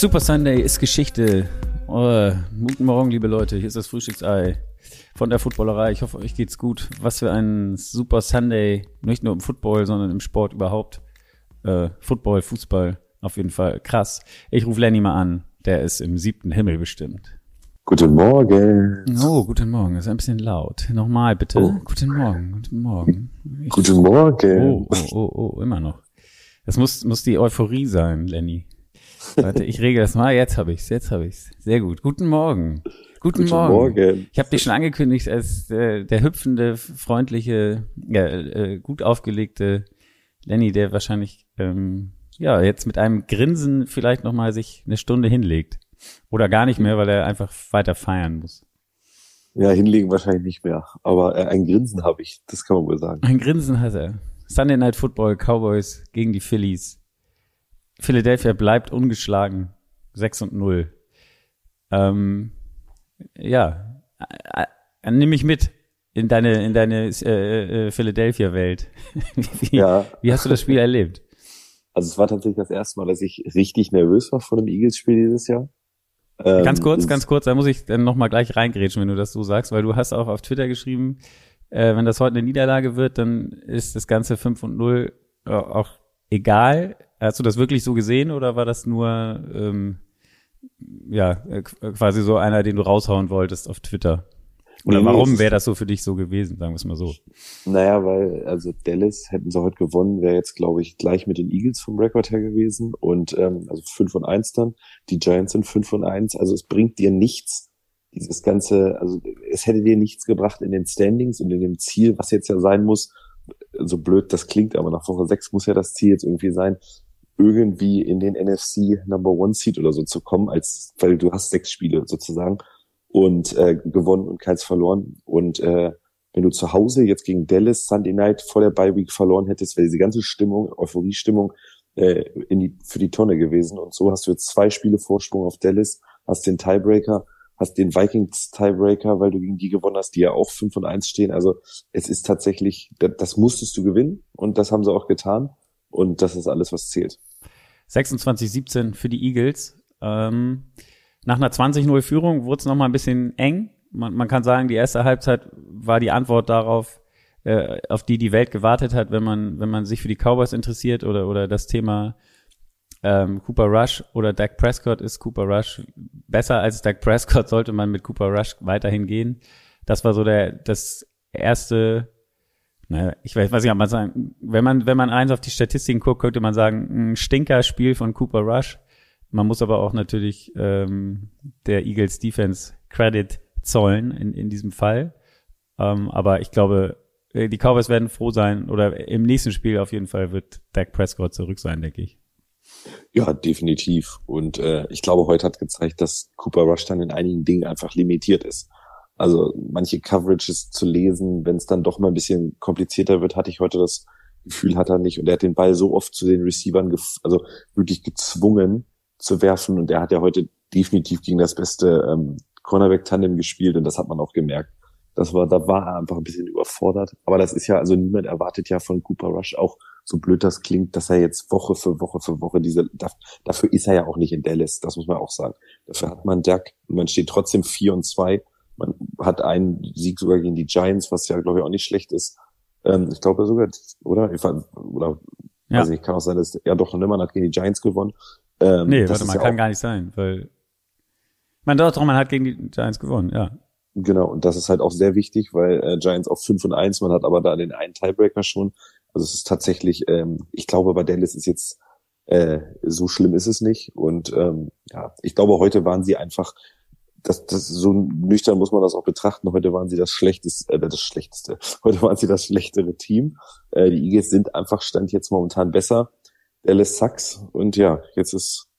Super Sunday ist Geschichte. Oh, guten Morgen, liebe Leute. Hier ist das Frühstücksei von der Footballerei. Ich hoffe, euch geht's gut. Was für ein Super Sunday. Nicht nur im Football, sondern im Sport überhaupt. Äh, Football, Fußball, auf jeden Fall. Krass. Ich rufe Lenny mal an. Der ist im siebten Himmel bestimmt. Guten Morgen. Oh, guten Morgen. Das ist ein bisschen laut. Nochmal bitte. Oh. Guten Morgen. Guten Morgen. Ich, guten Morgen. Oh, oh, oh, oh, immer noch. Das muss, muss die Euphorie sein, Lenny. Warte, ich regel das mal. Jetzt habe ich's, jetzt habe ich's. Sehr gut. Guten Morgen. Guten, Guten Morgen. Morgen. Ich habe dich schon angekündigt als äh, der hüpfende, freundliche, ja, äh, gut aufgelegte Lenny, der wahrscheinlich ähm, ja jetzt mit einem Grinsen vielleicht noch mal sich eine Stunde hinlegt oder gar nicht mehr, weil er einfach weiter feiern muss. Ja, hinlegen wahrscheinlich nicht mehr, aber äh, ein Grinsen habe ich, das kann man wohl sagen. Ein Grinsen hat er. Sunday Night Football, Cowboys gegen die Phillies. Philadelphia bleibt ungeschlagen. 6 und 0. Ähm, ja, äh, äh, nimm mich mit in deine, in deine äh, äh, Philadelphia-Welt. wie, ja. wie hast du das Spiel erlebt? Also es war tatsächlich das erste Mal, dass ich richtig nervös war vor dem Eagles-Spiel dieses Jahr. Ähm, ganz kurz, ganz kurz, da muss ich dann nochmal gleich reingrätschen, wenn du das so sagst, weil du hast auch auf Twitter geschrieben, äh, wenn das heute eine Niederlage wird, dann ist das Ganze 5 und 0 äh, auch egal. Hast du das wirklich so gesehen oder war das nur ähm, ja äh, quasi so einer, den du raushauen wolltest auf Twitter? Oder nee, warum wäre das so für dich so gewesen, sagen wir es mal so? Naja, weil, also Dallas hätten sie heute gewonnen, wäre jetzt, glaube ich, gleich mit den Eagles vom Rekord her gewesen. Und ähm, also 5 und 1 dann. Die Giants sind 5 und 1. Also es bringt dir nichts, dieses ganze, also es hätte dir nichts gebracht in den Standings und in dem Ziel, was jetzt ja sein muss, so blöd das klingt, aber nach Woche 6 muss ja das Ziel jetzt irgendwie sein, irgendwie in den NFC Number One Seed oder so zu kommen, als weil du hast sechs Spiele sozusagen und äh, gewonnen und keins verloren. Und äh, wenn du zu Hause jetzt gegen Dallas Sunday Night vor der Bye Week verloren hättest, wäre diese ganze Stimmung, Euphorie-Stimmung äh, in die, für die Tonne gewesen. Und so hast du jetzt zwei Spiele Vorsprung auf Dallas, hast den Tiebreaker hast den Vikings Tiebreaker, weil du gegen die gewonnen hast, die ja auch 5 und 1 stehen. Also es ist tatsächlich, das musstest du gewinnen und das haben sie auch getan. Und das ist alles, was zählt. 26-17 für die Eagles. Ähm, nach einer 20-0 Führung wurde es nochmal ein bisschen eng. Man, man kann sagen, die erste Halbzeit war die Antwort darauf, äh, auf die die Welt gewartet hat, wenn man, wenn man sich für die Cowboys interessiert oder, oder das Thema ähm, Cooper Rush oder Dak Prescott ist Cooper Rush besser als Dak Prescott, sollte man mit Cooper Rush weiterhin gehen. Das war so der, das erste, naja, ich weiß, weiß nicht, ob man sagen, wenn man, wenn man eins auf die Statistiken guckt, könnte man sagen, ein Stinker-Spiel von Cooper Rush. Man muss aber auch natürlich ähm, der Eagles Defense Credit zollen in, in diesem Fall. Ähm, aber ich glaube, äh, die Cowboys werden froh sein oder im nächsten Spiel auf jeden Fall wird Dak Prescott zurück sein, denke ich. Ja, definitiv. Und äh, ich glaube, heute hat gezeigt, dass Cooper Rush dann in einigen Dingen einfach limitiert ist. Also manche Coverages zu lesen, wenn es dann doch mal ein bisschen komplizierter wird, hatte ich heute das Gefühl, hat er nicht. Und er hat den Ball so oft zu den Receivern, also wirklich gezwungen zu werfen. Und er hat ja heute definitiv gegen das beste ähm, Cornerback-Tandem gespielt und das hat man auch gemerkt. Das war, da war er einfach ein bisschen überfordert. Aber das ist ja, also niemand erwartet ja von Cooper Rush auch so blöd das klingt, dass er jetzt Woche für Woche für Woche diese, dafür ist er ja auch nicht in Dallas, das muss man auch sagen. Dafür hat man Dak und man steht trotzdem 4 und 2. Man hat einen Sieg sogar gegen die Giants, was ja, glaube ich, auch nicht schlecht ist. Ähm, ich glaube sogar, oder? Ich oder, ja. weiß nicht, kann auch sein, dass, ja doch, man hat gegen die Giants gewonnen. Ähm, nee, warte mal, ja kann gar nicht sein, weil, man doch, doch, man hat gegen die Giants gewonnen, ja. Genau, und das ist halt auch sehr wichtig, weil äh, Giants auf 5 und 1, man hat aber da den einen Tiebreaker schon. Also es ist tatsächlich, ähm, ich glaube, bei Dallas ist jetzt äh, so schlimm ist es nicht. Und ähm, ja, ich glaube, heute waren sie einfach, das, das so nüchtern muss man das auch betrachten. Heute waren sie das schlechteste, äh, das schlechteste. Heute waren sie das schlechtere Team. Äh, die Eagles sind einfach stand jetzt momentan besser. Dallas sucks und ja, jetzt ist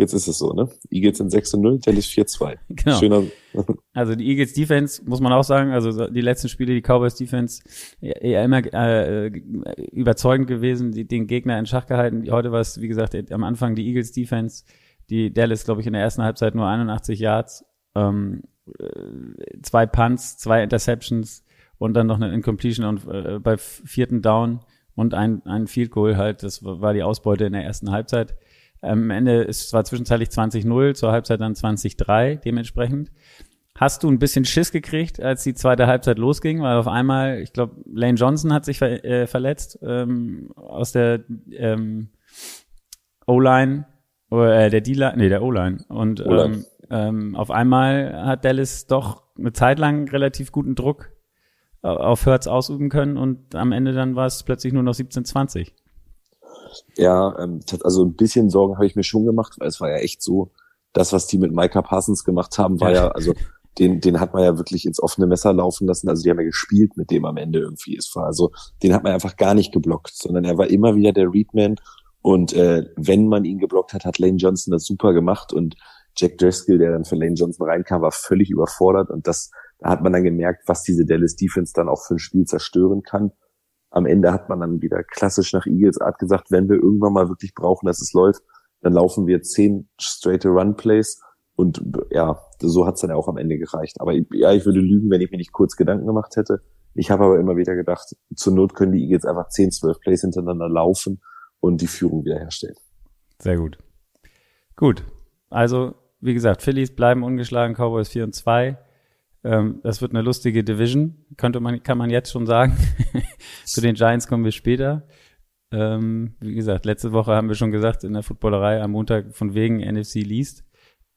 Jetzt ist es so, ne? Eagles sind 6 0, Dallas 4-2. Genau. Schöner. Also die Eagles Defense, muss man auch sagen, also die letzten Spiele, die Cowboys Defense, eher immer äh, überzeugend gewesen, die, den Gegner in Schach gehalten. Heute war es, wie gesagt, am Anfang die Eagles Defense, die Dallas, glaube ich, in der ersten Halbzeit nur 81 Yards ähm, äh, zwei Punts, zwei Interceptions und dann noch eine Incompletion und äh, bei vierten Down und ein, ein Field Goal halt. Das war die Ausbeute in der ersten Halbzeit. Am Ende ist es zwar zwischenzeitlich 20-0, zur Halbzeit dann 20-3 dementsprechend. Hast du ein bisschen Schiss gekriegt, als die zweite Halbzeit losging, weil auf einmal, ich glaube, Lane Johnson hat sich ver äh, verletzt ähm, aus der ähm, O-Line oder äh, der D-Line, nee, der O-Line. Und ähm, ähm, auf einmal hat Dallas doch eine Zeit lang relativ guten Druck auf Hertz ausüben können und am Ende dann war es plötzlich nur noch 17-20. Ja, ähm, also ein bisschen Sorgen habe ich mir schon gemacht, weil es war ja echt so, das, was die mit Micah Parsons gemacht haben, war ja, ja also den, den hat man ja wirklich ins offene Messer laufen lassen. Also die haben ja gespielt mit dem am Ende irgendwie. Es war also, den hat man einfach gar nicht geblockt, sondern er war immer wieder der Readman. Und äh, wenn man ihn geblockt hat, hat Lane Johnson das super gemacht und Jack Driscoll, der dann für Lane Johnson reinkam, war völlig überfordert und das, da hat man dann gemerkt, was diese Dallas Defense dann auch für ein Spiel zerstören kann. Am Ende hat man dann wieder klassisch nach Eagles Art gesagt, wenn wir irgendwann mal wirklich brauchen, dass es läuft, dann laufen wir zehn straight Run Plays und ja, so hat's dann auch am Ende gereicht. Aber ja, ich würde lügen, wenn ich mir nicht kurz Gedanken gemacht hätte. Ich habe aber immer wieder gedacht, zur Not können die Eagles einfach 10, 12 Plays hintereinander laufen und die Führung wiederherstellen. Sehr gut. Gut. Also, wie gesagt, Phillies bleiben ungeschlagen, Cowboys 4 und 2. Ähm, das wird eine lustige Division, könnte man, kann man jetzt schon sagen. Zu den Giants kommen wir später. Ähm, wie gesagt, letzte Woche haben wir schon gesagt in der Footballerei am Montag von wegen NFC liest.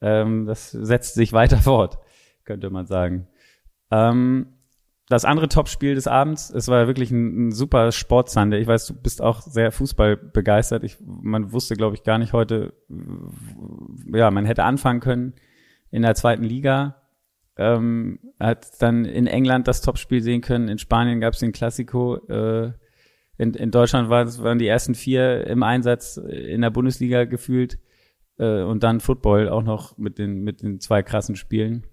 Ähm, das setzt sich weiter fort, könnte man sagen. Ähm, das andere Topspiel des Abends, es war wirklich ein, ein super Sportsunday. Ich weiß, du bist auch sehr Fußball begeistert. Ich, man wusste, glaube ich, gar nicht heute, ja, man hätte anfangen können in der zweiten Liga. Ähm, hat dann in England das Topspiel sehen können. In Spanien gab es den Classico. Äh, in, in Deutschland war, waren die ersten vier im Einsatz in der Bundesliga gefühlt äh, und dann Football auch noch mit den, mit den zwei krassen Spielen.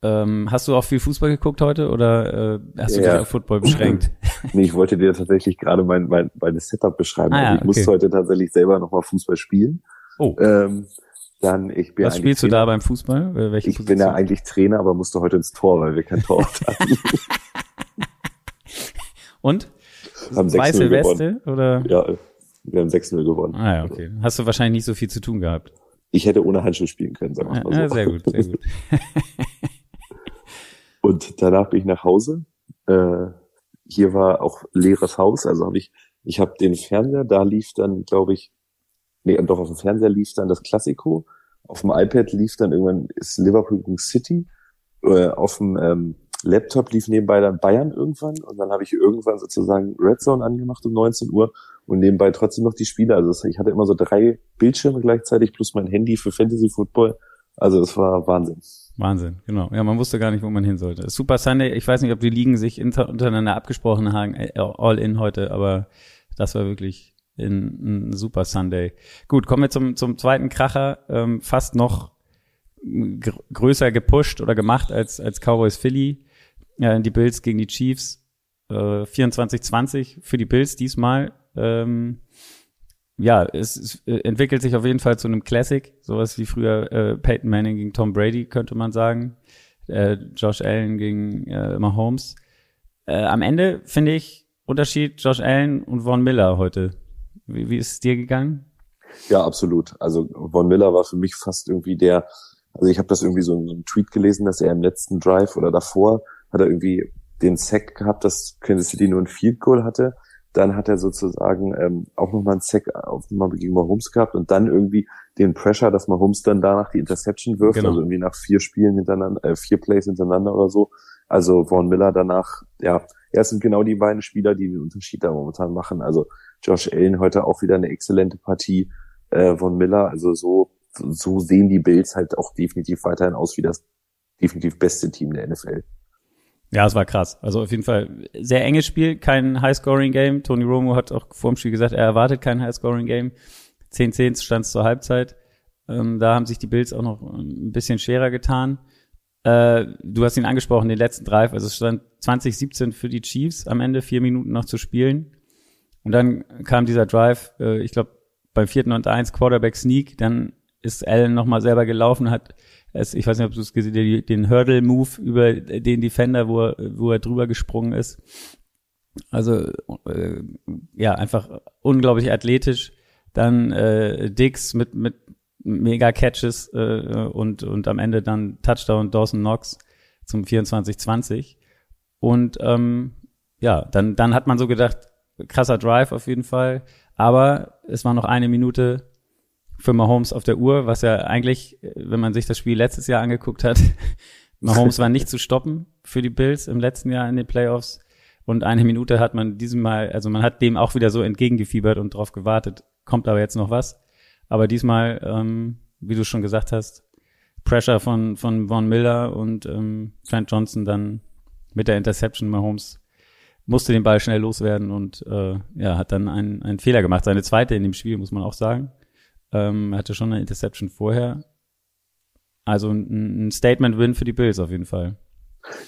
Ähm, hast du auch viel Fußball geguckt heute oder äh, hast du ja. dich auf Football beschränkt? nee, ich wollte dir tatsächlich gerade mein, mein, mein Setup beschreiben. Ah, ja, also ich okay. musste heute tatsächlich selber nochmal Fußball spielen. Oh. Ähm, dann ich bin Was spielst Trainer. du da beim Fußball? Welche ich Position? bin ja eigentlich Trainer, aber musste heute ins Tor, weil wir kein Tor hatten. Und? Haben Weiße Weste oder? Ja, wir haben 6-0 gewonnen. Ah ja, okay. Hast du wahrscheinlich nicht so viel zu tun gehabt. Ich hätte ohne Handschuh spielen können, sagen wir mal so. Ja, sehr gut, sehr gut. und danach bin ich nach Hause. Äh, hier war auch leeres Haus, also habe ich, ich habe den Fernseher, da lief dann, glaube ich, nee, doch auf dem Fernseher lief dann das Klassiko. Auf dem iPad lief dann irgendwann ist Liverpool gegen City. Äh, auf dem ähm, Laptop lief nebenbei dann Bayern irgendwann und dann habe ich irgendwann sozusagen Red Zone angemacht um 19 Uhr und nebenbei trotzdem noch die Spiele. Also ich hatte immer so drei Bildschirme gleichzeitig plus mein Handy für Fantasy Football. Also es war Wahnsinn. Wahnsinn, genau. Ja, man wusste gar nicht, wo man hin sollte. Super Sunday, ich weiß nicht, ob die Ligen sich untereinander abgesprochen haben, äh, all in heute, aber das war wirklich ein, ein super Sunday. Gut, kommen wir zum, zum zweiten Kracher, ähm, fast noch größer gepusht oder gemacht als, als Cowboys Philly. Ja, die Bills gegen die Chiefs. Äh, 24-20 für die Bills diesmal. Ähm, ja, es, es entwickelt sich auf jeden Fall zu einem Classic, sowas wie früher äh, Peyton Manning gegen Tom Brady, könnte man sagen. Äh, Josh Allen gegen äh, Mahomes. Äh, am Ende finde ich Unterschied Josh Allen und Von Miller heute. Wie, wie ist es dir gegangen? Ja, absolut. Also Von Miller war für mich fast irgendwie der, also ich habe das irgendwie so in einem Tweet gelesen, dass er im letzten Drive oder davor hat er irgendwie den Sack gehabt, dass Kansas City nur ein Field Goal hatte. Dann hat er sozusagen ähm, auch nochmal einen Sack auf mal gegen Mahomes gehabt und dann irgendwie den Pressure, dass Mahomes dann danach die Interception wirft, genau. also irgendwie nach vier Spielen hintereinander, äh, vier Plays hintereinander oder so. Also Vaughn Miller danach, ja, er sind genau die beiden Spieler, die den Unterschied da momentan machen. Also Josh Allen heute auch wieder eine exzellente Partie äh, von Miller. Also so, so sehen die Bills halt auch definitiv weiterhin aus wie das definitiv beste Team der NFL. Ja, es war krass. Also auf jeden Fall sehr enges Spiel, kein High-Scoring-Game. Tony Romo hat auch vor dem Spiel gesagt, er erwartet kein High-Scoring-Game. 10-10 stand es zur Halbzeit. Ähm, da haben sich die Bills auch noch ein bisschen schwerer getan. Äh, du hast ihn angesprochen, den letzten Drive. Also es stand 2017 für die Chiefs am Ende, vier Minuten noch zu spielen. Und dann kam dieser Drive, äh, ich glaube, beim vierten und eins Quarterback Sneak, dann ist Allen nochmal selber gelaufen, hat Es, ich weiß nicht, ob du es gesehen hast, den Hurdle-Move über den Defender, wo er, wo er drüber gesprungen ist. Also äh, ja, einfach unglaublich athletisch. Dann äh, Dix mit mit mega Catches äh, und und am Ende dann Touchdown Dawson Knox zum 24-20. Und ähm, ja, dann dann hat man so gedacht, krasser Drive auf jeden Fall. Aber es war noch eine Minute für Mahomes auf der Uhr, was ja eigentlich, wenn man sich das Spiel letztes Jahr angeguckt hat, Mahomes war nicht zu stoppen für die Bills im letzten Jahr in den Playoffs. Und eine Minute hat man diesem Mal, also man hat dem auch wieder so entgegengefiebert und drauf gewartet, kommt aber jetzt noch was. Aber diesmal, ähm, wie du schon gesagt hast, Pressure von, von Von Miller und ähm, Trent Johnson dann mit der Interception Mahomes musste den Ball schnell loswerden und äh, ja, hat dann einen, einen Fehler gemacht. Seine zweite in dem Spiel, muss man auch sagen. Ähm, er hatte schon eine Interception vorher. Also ein, ein Statement-Win für die Bills auf jeden Fall.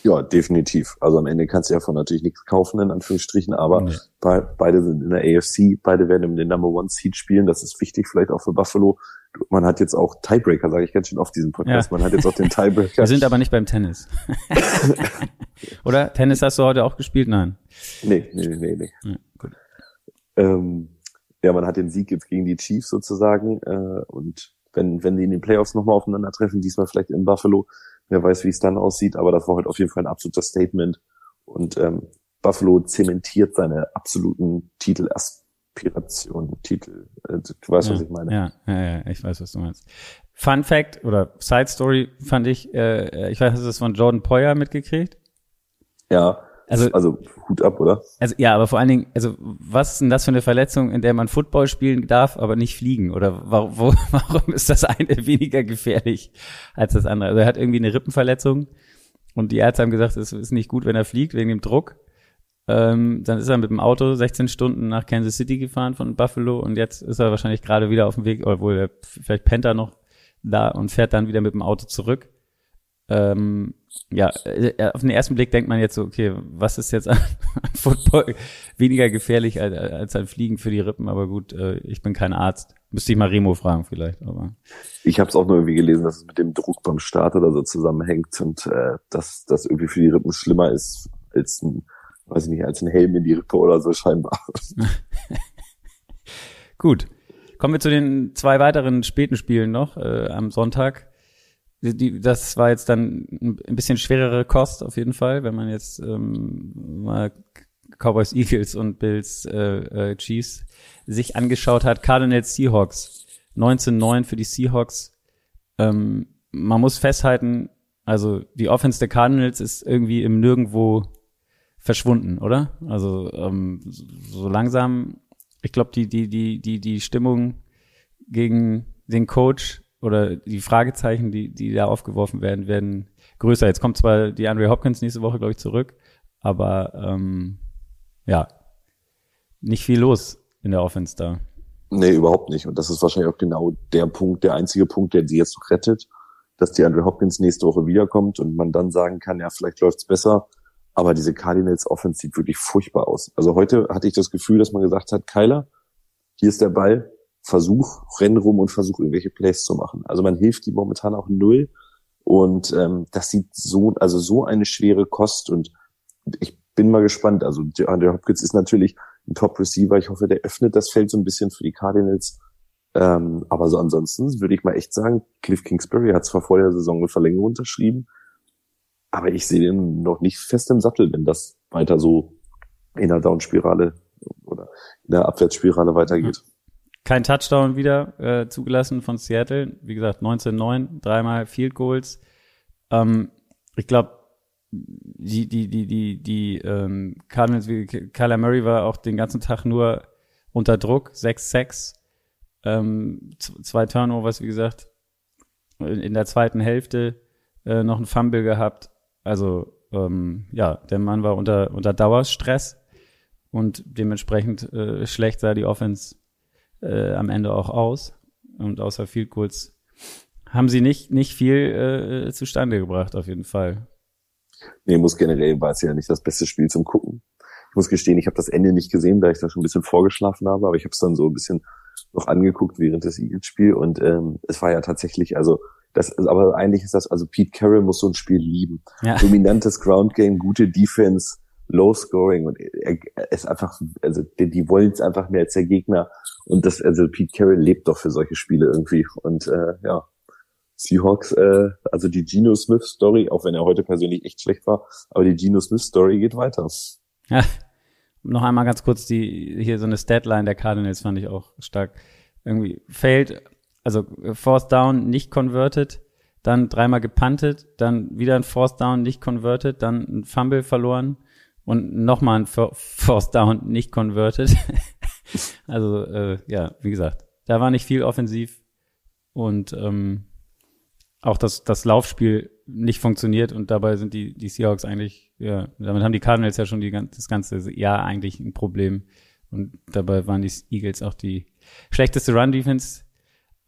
Ja, definitiv. Also am Ende kannst du davon natürlich nichts kaufen, in Anführungsstrichen, aber nee. be beide sind in der AFC, beide werden in den Number One Seed spielen. Das ist wichtig, vielleicht auch für Buffalo. Man hat jetzt auch Tiebreaker, sage ich ganz schön oft diesen Podcast. Ja. Man hat jetzt auch den Tiebreaker. Wir sind aber nicht beim Tennis. Oder? Tennis hast du heute auch gespielt? Nein. Nee, nee, nee, nee. Ja, gut. Ähm, ja, man hat den Sieg jetzt gegen die Chiefs sozusagen. Äh, und wenn, wenn die in den Playoffs nochmal aufeinandertreffen, diesmal vielleicht in Buffalo, Wer weiß, wie es dann aussieht, aber das war halt auf jeden Fall ein absoluter Statement. Und ähm, Buffalo zementiert seine absoluten Titelaspirationen, Titel. Äh, du weißt, ja, was ich meine. Ja, ja, ja, ich weiß, was du meinst. Fun Fact oder Side Story fand ich, äh, ich weiß, hast du das von Jordan Poyer mitgekriegt? Ja, also, also Hut ab, oder? Also ja, aber vor allen Dingen, also was ist denn das für eine Verletzung, in der man Football spielen darf, aber nicht fliegen? Oder warum, wo, warum ist das eine weniger gefährlich als das andere? Also er hat irgendwie eine Rippenverletzung und die Ärzte haben gesagt, es ist nicht gut, wenn er fliegt wegen dem Druck. Ähm, dann ist er mit dem Auto 16 Stunden nach Kansas City gefahren von Buffalo und jetzt ist er wahrscheinlich gerade wieder auf dem Weg, obwohl er vielleicht pennt er noch da und fährt dann wieder mit dem Auto zurück ähm, ja, äh, auf den ersten Blick denkt man jetzt so, okay, was ist jetzt an, an Football weniger gefährlich als, als ein Fliegen für die Rippen, aber gut, äh, ich bin kein Arzt. Müsste ich mal Remo fragen vielleicht, aber. Ich habe es auch nur irgendwie gelesen, dass es mit dem Druck beim Start oder so zusammenhängt und äh, dass das irgendwie für die Rippen schlimmer ist als ein, weiß ich nicht, als ein Helm in die Rippe oder so scheinbar. gut. Kommen wir zu den zwei weiteren späten Spielen noch äh, am Sonntag die, das war jetzt dann ein bisschen schwerere Kost auf jeden Fall, wenn man jetzt ähm, mal Cowboys, Eagles und Bills äh, äh, Chiefs sich angeschaut hat. Cardinals Seahawks 19-9 für die Seahawks. Ähm, man muss festhalten, also die Offense der Cardinals ist irgendwie im Nirgendwo verschwunden, oder? Also ähm, so langsam, ich glaube, die die die die die Stimmung gegen den Coach oder die Fragezeichen, die, die da aufgeworfen werden, werden größer. Jetzt kommt zwar die Andre Hopkins nächste Woche, glaube ich, zurück, aber ähm, ja, nicht viel los in der Offense da. Nee, überhaupt nicht. Und das ist wahrscheinlich auch genau der Punkt, der einzige Punkt, der sie jetzt noch rettet, dass die Andre Hopkins nächste Woche wiederkommt und man dann sagen kann, ja, vielleicht läuft's besser. Aber diese Cardinals Offense sieht wirklich furchtbar aus. Also heute hatte ich das Gefühl, dass man gesagt hat, Kyler, hier ist der Ball, Versuch, renn rum und versuch irgendwelche Plays zu machen. Also man hilft die momentan auch null. Und ähm, das sieht so, also so eine schwere Kost. Und ich bin mal gespannt. Also der Hopkins ist natürlich ein Top-Receiver. Ich hoffe, der öffnet das Feld so ein bisschen für die Cardinals. Ähm, aber so ansonsten würde ich mal echt sagen, Cliff Kingsbury hat zwar vor der Saison eine Verlängerung unterschrieben, aber ich sehe den noch nicht fest im Sattel, wenn das weiter so in der Down-Spirale oder in der Abwärtsspirale weitergeht. Kein Touchdown wieder äh, zugelassen von Seattle. Wie gesagt, 19-9, dreimal Field Goals. Ähm, ich glaube, die, die, die, die, die ähm, Cardinals, wie Kyler Murray war auch den ganzen Tag nur unter Druck, 6-6, ähm, zwei Turnovers, wie gesagt, in der zweiten Hälfte äh, noch ein Fumble gehabt. Also ähm, ja, der Mann war unter, unter Dauerstress und dementsprechend äh, schlecht sah die Offense äh, am Ende auch aus. Und außer Field Goals haben sie nicht, nicht viel äh, zustande gebracht, auf jeden Fall. Nee, muss generell, war es ja nicht das beste Spiel zum Gucken. Ich muss gestehen, ich habe das Ende nicht gesehen, da ich da schon ein bisschen vorgeschlafen habe, aber ich habe es dann so ein bisschen noch angeguckt während des Eagles-Spiels und ähm, es war ja tatsächlich, also das, aber eigentlich ist das, also Pete Carroll muss so ein Spiel lieben. Ja. Dominantes Ground Game, gute Defense, Low Scoring und er, er ist einfach, also die, die wollen es einfach mehr als der Gegner und das, also Pete Carroll lebt doch für solche Spiele irgendwie und äh, ja, Seahawks, äh, also die Geno Smith Story, auch wenn er heute persönlich echt schlecht war, aber die Geno Smith Story geht weiter. Ja, noch einmal ganz kurz die hier so eine Statline der Cardinals fand ich auch stark. Irgendwie failed, also Fourth Down nicht converted, dann dreimal gepuntet, dann wieder ein Fourth Down nicht converted, dann ein Fumble verloren und nochmal ein Fourth Down nicht converted. also äh, ja, wie gesagt, da war nicht viel offensiv und ähm, auch das, das Laufspiel nicht funktioniert und dabei sind die, die Seahawks eigentlich, ja, damit haben die Cardinals ja schon die, das ganze Jahr eigentlich ein Problem. Und dabei waren die Eagles auch die schlechteste Run-Defense.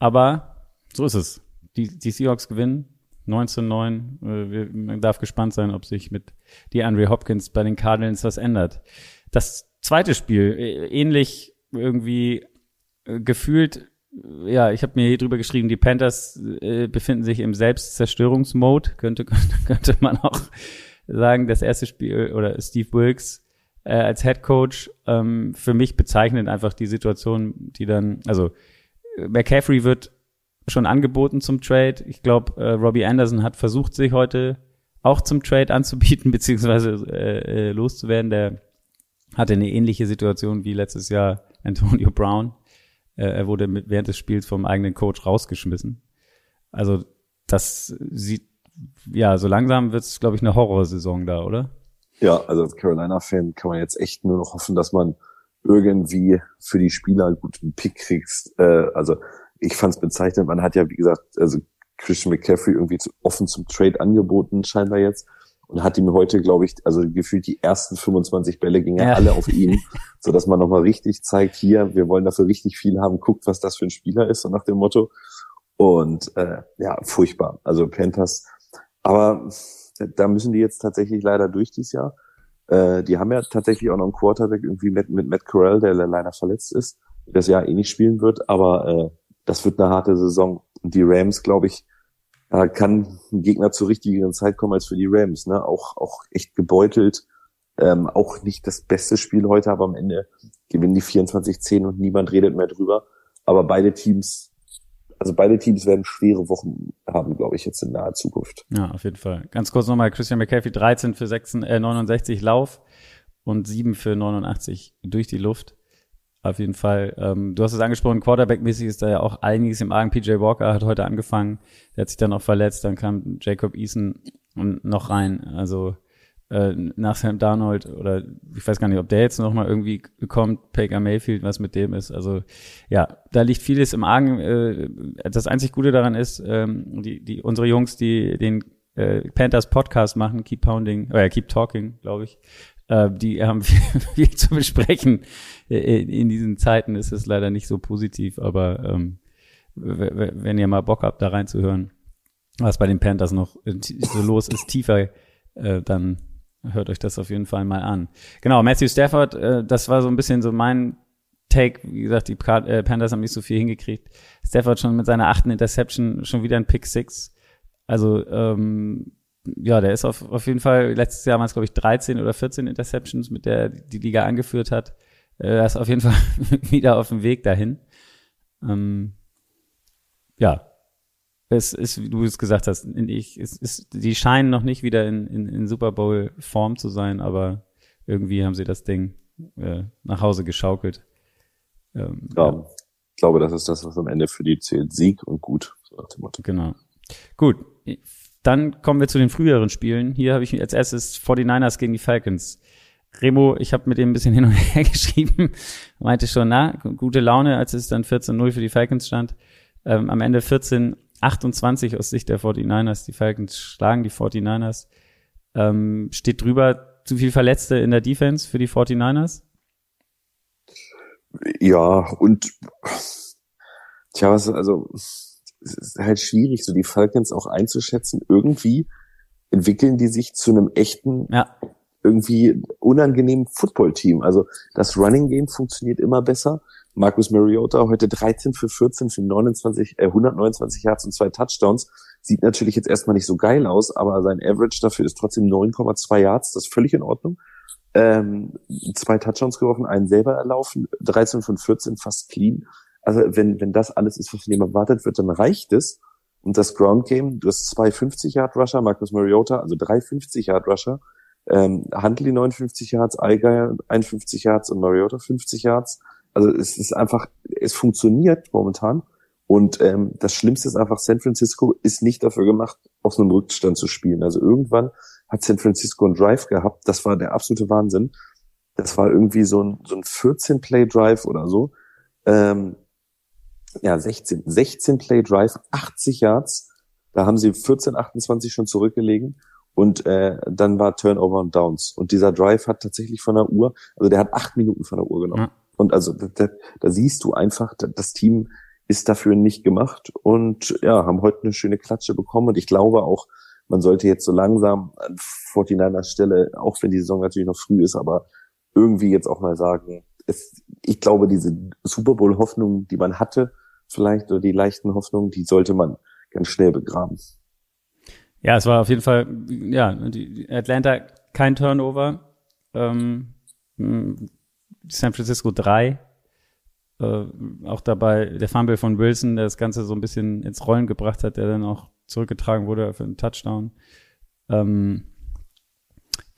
Aber so ist es. Die, die Seahawks gewinnen 19-9. Äh, man darf gespannt sein, ob sich mit die Andre Hopkins bei den Cardinals was ändert. Das zweite Spiel, äh, ähnlich irgendwie äh, gefühlt ja, ich habe mir hier drüber geschrieben, die Panthers äh, befinden sich im Selbstzerstörungsmode, könnte, könnte, man auch sagen. Das erste Spiel oder Steve Wilkes äh, als Head Coach ähm, für mich bezeichnet einfach die Situation, die dann, also McCaffrey wird schon angeboten zum Trade. Ich glaube, äh, Robbie Anderson hat versucht, sich heute auch zum Trade anzubieten, beziehungsweise äh, äh, loszuwerden. Der hatte eine ähnliche Situation wie letztes Jahr Antonio Brown äh, er wurde mit, während des Spiels vom eigenen Coach rausgeschmissen. Also das sieht, ja, so langsam wird es, glaube ich, eine Horrorsaison da, oder? Ja, also als Carolina-Fan kann man jetzt echt nur noch hoffen, dass man irgendwie für die Spieler einen guten Pick kriegt. Äh, also ich fand es bezeichnend, man hat ja, wie gesagt, also Christian McCaffrey irgendwie zu, offen zum Trade angeboten, scheinbar jetzt und hat ihm heute, glaube ich, also gefühlt die ersten 25 Bälle gingen ja. alle auf ihn, so dass man nochmal richtig zeigt, hier, wir wollen dafür richtig viel haben, guckt, was das für ein Spieler ist, so nach dem Motto. Und äh, ja, furchtbar. Also Panthers, aber da müssen die jetzt tatsächlich leider durch dieses Jahr. Äh, die haben ja tatsächlich auch noch einen Quarterback irgendwie mit, mit Matt Corral, der leider verletzt ist, das Jahr eh nicht spielen wird, aber äh, das wird eine harte Saison. Und die Rams, glaube ich, äh, kann ein Gegner zur richtigeren Zeit kommen als für die Rams. Ne? Auch, auch echt gebeutelt. Ähm, auch nicht das beste Spiel heute, aber am Ende gewinnen die 24-10 und niemand redet mehr drüber. Aber beide Teams, also beide Teams werden schwere Wochen haben, glaube ich, jetzt in naher Zukunft. Ja, auf jeden Fall. Ganz kurz nochmal, Christian McCaffrey 13 für 6, äh, 69 Lauf und 7 für 89 durch die Luft. Auf jeden Fall. Ähm, du hast es angesprochen, Quarterback-mäßig ist da ja auch einiges im Argen. PJ Walker hat heute angefangen, der hat sich dann auch verletzt, dann kam Jacob Eason noch rein. Also äh, nach Sam Darnold oder ich weiß gar nicht, ob der jetzt noch mal irgendwie kommt, Baker Mayfield, was mit dem ist. Also ja, da liegt vieles im Argen. Äh, das einzig Gute daran ist, ähm, die, die unsere Jungs, die den äh, Panthers Podcast machen, Keep Pounding, oder Keep Talking, glaube ich, äh, die haben viel, viel zu besprechen. In, in diesen Zeiten ist es leider nicht so positiv, aber ähm, wenn ihr mal Bock habt, da reinzuhören, was bei den Panthers noch so los ist, tiefer, äh, dann hört euch das auf jeden Fall mal an. Genau, Matthew Stafford, äh, das war so ein bisschen so mein Take. Wie gesagt, die äh, Panthers haben nicht so viel hingekriegt. Stafford schon mit seiner achten Interception schon wieder ein Pick Six. Also ähm, ja, der ist auf, auf jeden Fall, letztes Jahr waren es, glaube ich, 13 oder 14 Interceptions, mit der die Liga angeführt hat. Äh, er ist auf jeden Fall wieder auf dem Weg dahin. Ähm, ja, es ist, wie du es gesagt hast, ich, es ist, die scheinen noch nicht wieder in, in, in Super Bowl Form zu sein, aber irgendwie haben sie das Ding äh, nach Hause geschaukelt. Ähm, ja, ja, ich glaube, das ist das, was am Ende für die zählt. Sieg und gut, so. Genau. Gut. Dann kommen wir zu den früheren Spielen. Hier habe ich als erstes 49ers gegen die Falcons. Remo, ich habe mit dem ein bisschen hin und her geschrieben, meinte schon, na, gute Laune, als es dann 14-0 für die Falcons stand. Ähm, am Ende 14-28 aus Sicht der 49ers. Die Falcons schlagen die 49ers. Ähm, steht drüber zu viel Verletzte in der Defense für die 49ers? Ja, und tja, was, also es ist halt schwierig, so die Falcons auch einzuschätzen. Irgendwie entwickeln die sich zu einem echten ja. irgendwie unangenehmen Football-Team. Also das Running Game funktioniert immer besser. Marcus Mariota heute 13 für 14 für 29, äh, 129 Yards und zwei Touchdowns. Sieht natürlich jetzt erstmal nicht so geil aus, aber sein Average dafür ist trotzdem 9,2 Yards. Das ist völlig in Ordnung. Ähm, zwei Touchdowns geworfen, einen selber erlaufen, 13 von 14 fast clean. Also wenn, wenn das alles ist, was von ihm erwartet wird, dann reicht es. Und das Ground Game, du hast zwei 50 Yard Rusher, Marcus Mariota, also drei 50 Yard Rusher, ähm, Huntley 59 Yards, Allgeier 51 Yards und Mariota 50 Yards. Also es ist einfach, es funktioniert momentan. Und ähm, das Schlimmste ist einfach, San Francisco ist nicht dafür gemacht, aus einem Rückstand zu spielen. Also irgendwann hat San Francisco einen Drive gehabt. Das war der absolute Wahnsinn. Das war irgendwie so ein, so ein 14-Play-Drive oder so. Ähm, ja, 16, 16 Play Drive, 80 Yards. Da haben sie 14, 28 schon zurückgelegen. Und äh, dann war Turnover und Downs. Und dieser Drive hat tatsächlich von der Uhr, also der hat acht Minuten von der Uhr genommen. Ja. Und also da, da siehst du einfach, das Team ist dafür nicht gemacht und ja, haben heute eine schöne Klatsche bekommen. Und ich glaube auch, man sollte jetzt so langsam an 49ers Stelle, auch wenn die Saison natürlich noch früh ist, aber irgendwie jetzt auch mal sagen, es, ich glaube, diese Super Bowl-Hoffnung, die man hatte, vielleicht oder die leichten Hoffnungen, die sollte man ganz schnell begraben. Ja, es war auf jeden Fall, ja, die Atlanta kein Turnover, ähm, San Francisco drei, äh, auch dabei der Fumble von Wilson, der das Ganze so ein bisschen ins Rollen gebracht hat, der dann auch zurückgetragen wurde für einen Touchdown. Ähm,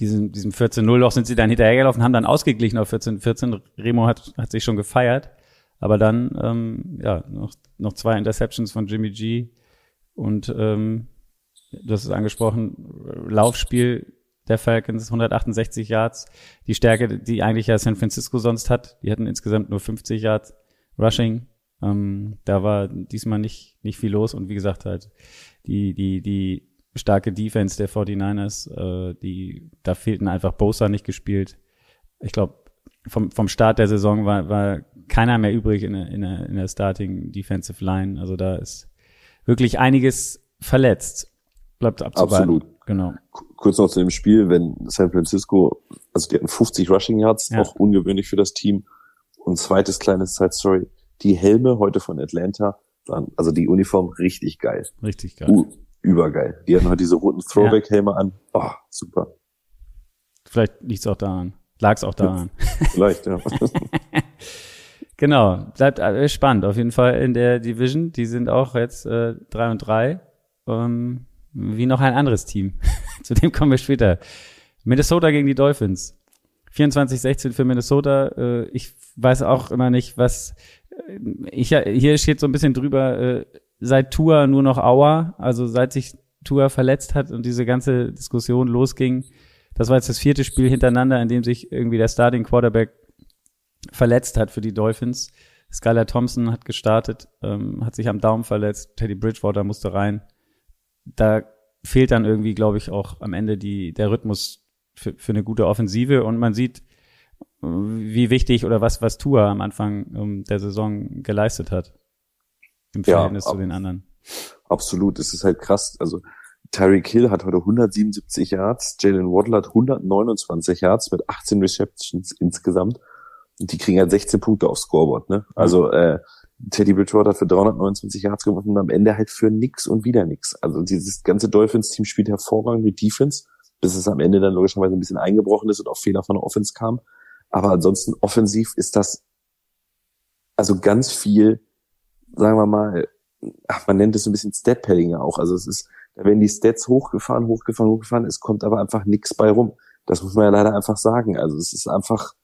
diesem, diesem 14-0-Loch sind sie dann hinterhergelaufen, haben dann ausgeglichen auf 14-14. Remo hat, hat sich schon gefeiert. Aber dann, ähm, ja, noch, noch zwei Interceptions von Jimmy G und ähm, hast es angesprochen, Laufspiel der Falcons, 168 Yards. Die Stärke, die eigentlich ja San Francisco sonst hat, die hatten insgesamt nur 50 Yards Rushing. Ähm, da war diesmal nicht, nicht viel los und wie gesagt halt, die, die, die starke Defense der 49ers, äh, die, da fehlten einfach Bosa nicht gespielt. Ich glaube, vom, vom Start der Saison war, war keiner mehr übrig in der, in der, in der Starting Defensive Line. Also da ist wirklich einiges verletzt. Bleibt abzuwarten. Absolut. Genau. Kurz noch zu dem Spiel, wenn San Francisco, also die hatten 50 Rushing Yards, ja. auch ungewöhnlich für das Team. Und zweites kleines Side Story. Die Helme heute von Atlanta waren, also die Uniform richtig geil. Richtig geil. Uh, übergeil. Die hatten heute diese roten Throwback-Helme ja. an. Oh, super. Vielleicht liegt's auch daran. Lag es auch daran. Vielleicht, ja. genau, bleibt äh, spannend. Auf jeden Fall in der Division. Die sind auch jetzt äh, 3 und 3. Ähm, wie noch ein anderes Team. Zu dem kommen wir später. Minnesota gegen die Dolphins. 24-16 für Minnesota. Äh, ich weiß auch immer nicht, was. Äh, ich, hier steht so ein bisschen drüber, äh, seit Tour nur noch Auer, also seit sich Tour verletzt hat und diese ganze Diskussion losging, das war jetzt das vierte Spiel hintereinander, in dem sich irgendwie der Starting Quarterback verletzt hat für die Dolphins. Skylar Thompson hat gestartet, ähm, hat sich am Daumen verletzt, Teddy Bridgewater musste rein. Da fehlt dann irgendwie, glaube ich, auch am Ende die, der Rhythmus für, für eine gute Offensive und man sieht, wie wichtig oder was, was Tua am Anfang um, der Saison geleistet hat. Im Verhältnis ja, zu den anderen. Absolut, es ist halt krass. Also Tyreek Hill hat heute 177 Yards, Jalen Waddle hat 129 Yards mit 18 Receptions insgesamt. Und die kriegen halt 16 Punkte aufs Scoreboard, ne? Also äh, Teddy Bridgewater für 329 Yards gemacht und am Ende halt für nix und wieder nix. Also dieses ganze Dolphins-Team spielt hervorragend mit Defense, bis es am Ende dann logischerweise ein bisschen eingebrochen ist und auch Fehler von der Offense kam. Aber ansonsten offensiv ist das also ganz viel, sagen wir mal, ach, man nennt es so ein bisschen Stat-Padding auch. Also es ist da werden die Stats hochgefahren, hochgefahren, hochgefahren. Es kommt aber einfach nichts bei rum. Das muss man ja leider einfach sagen. Also es ist einfach,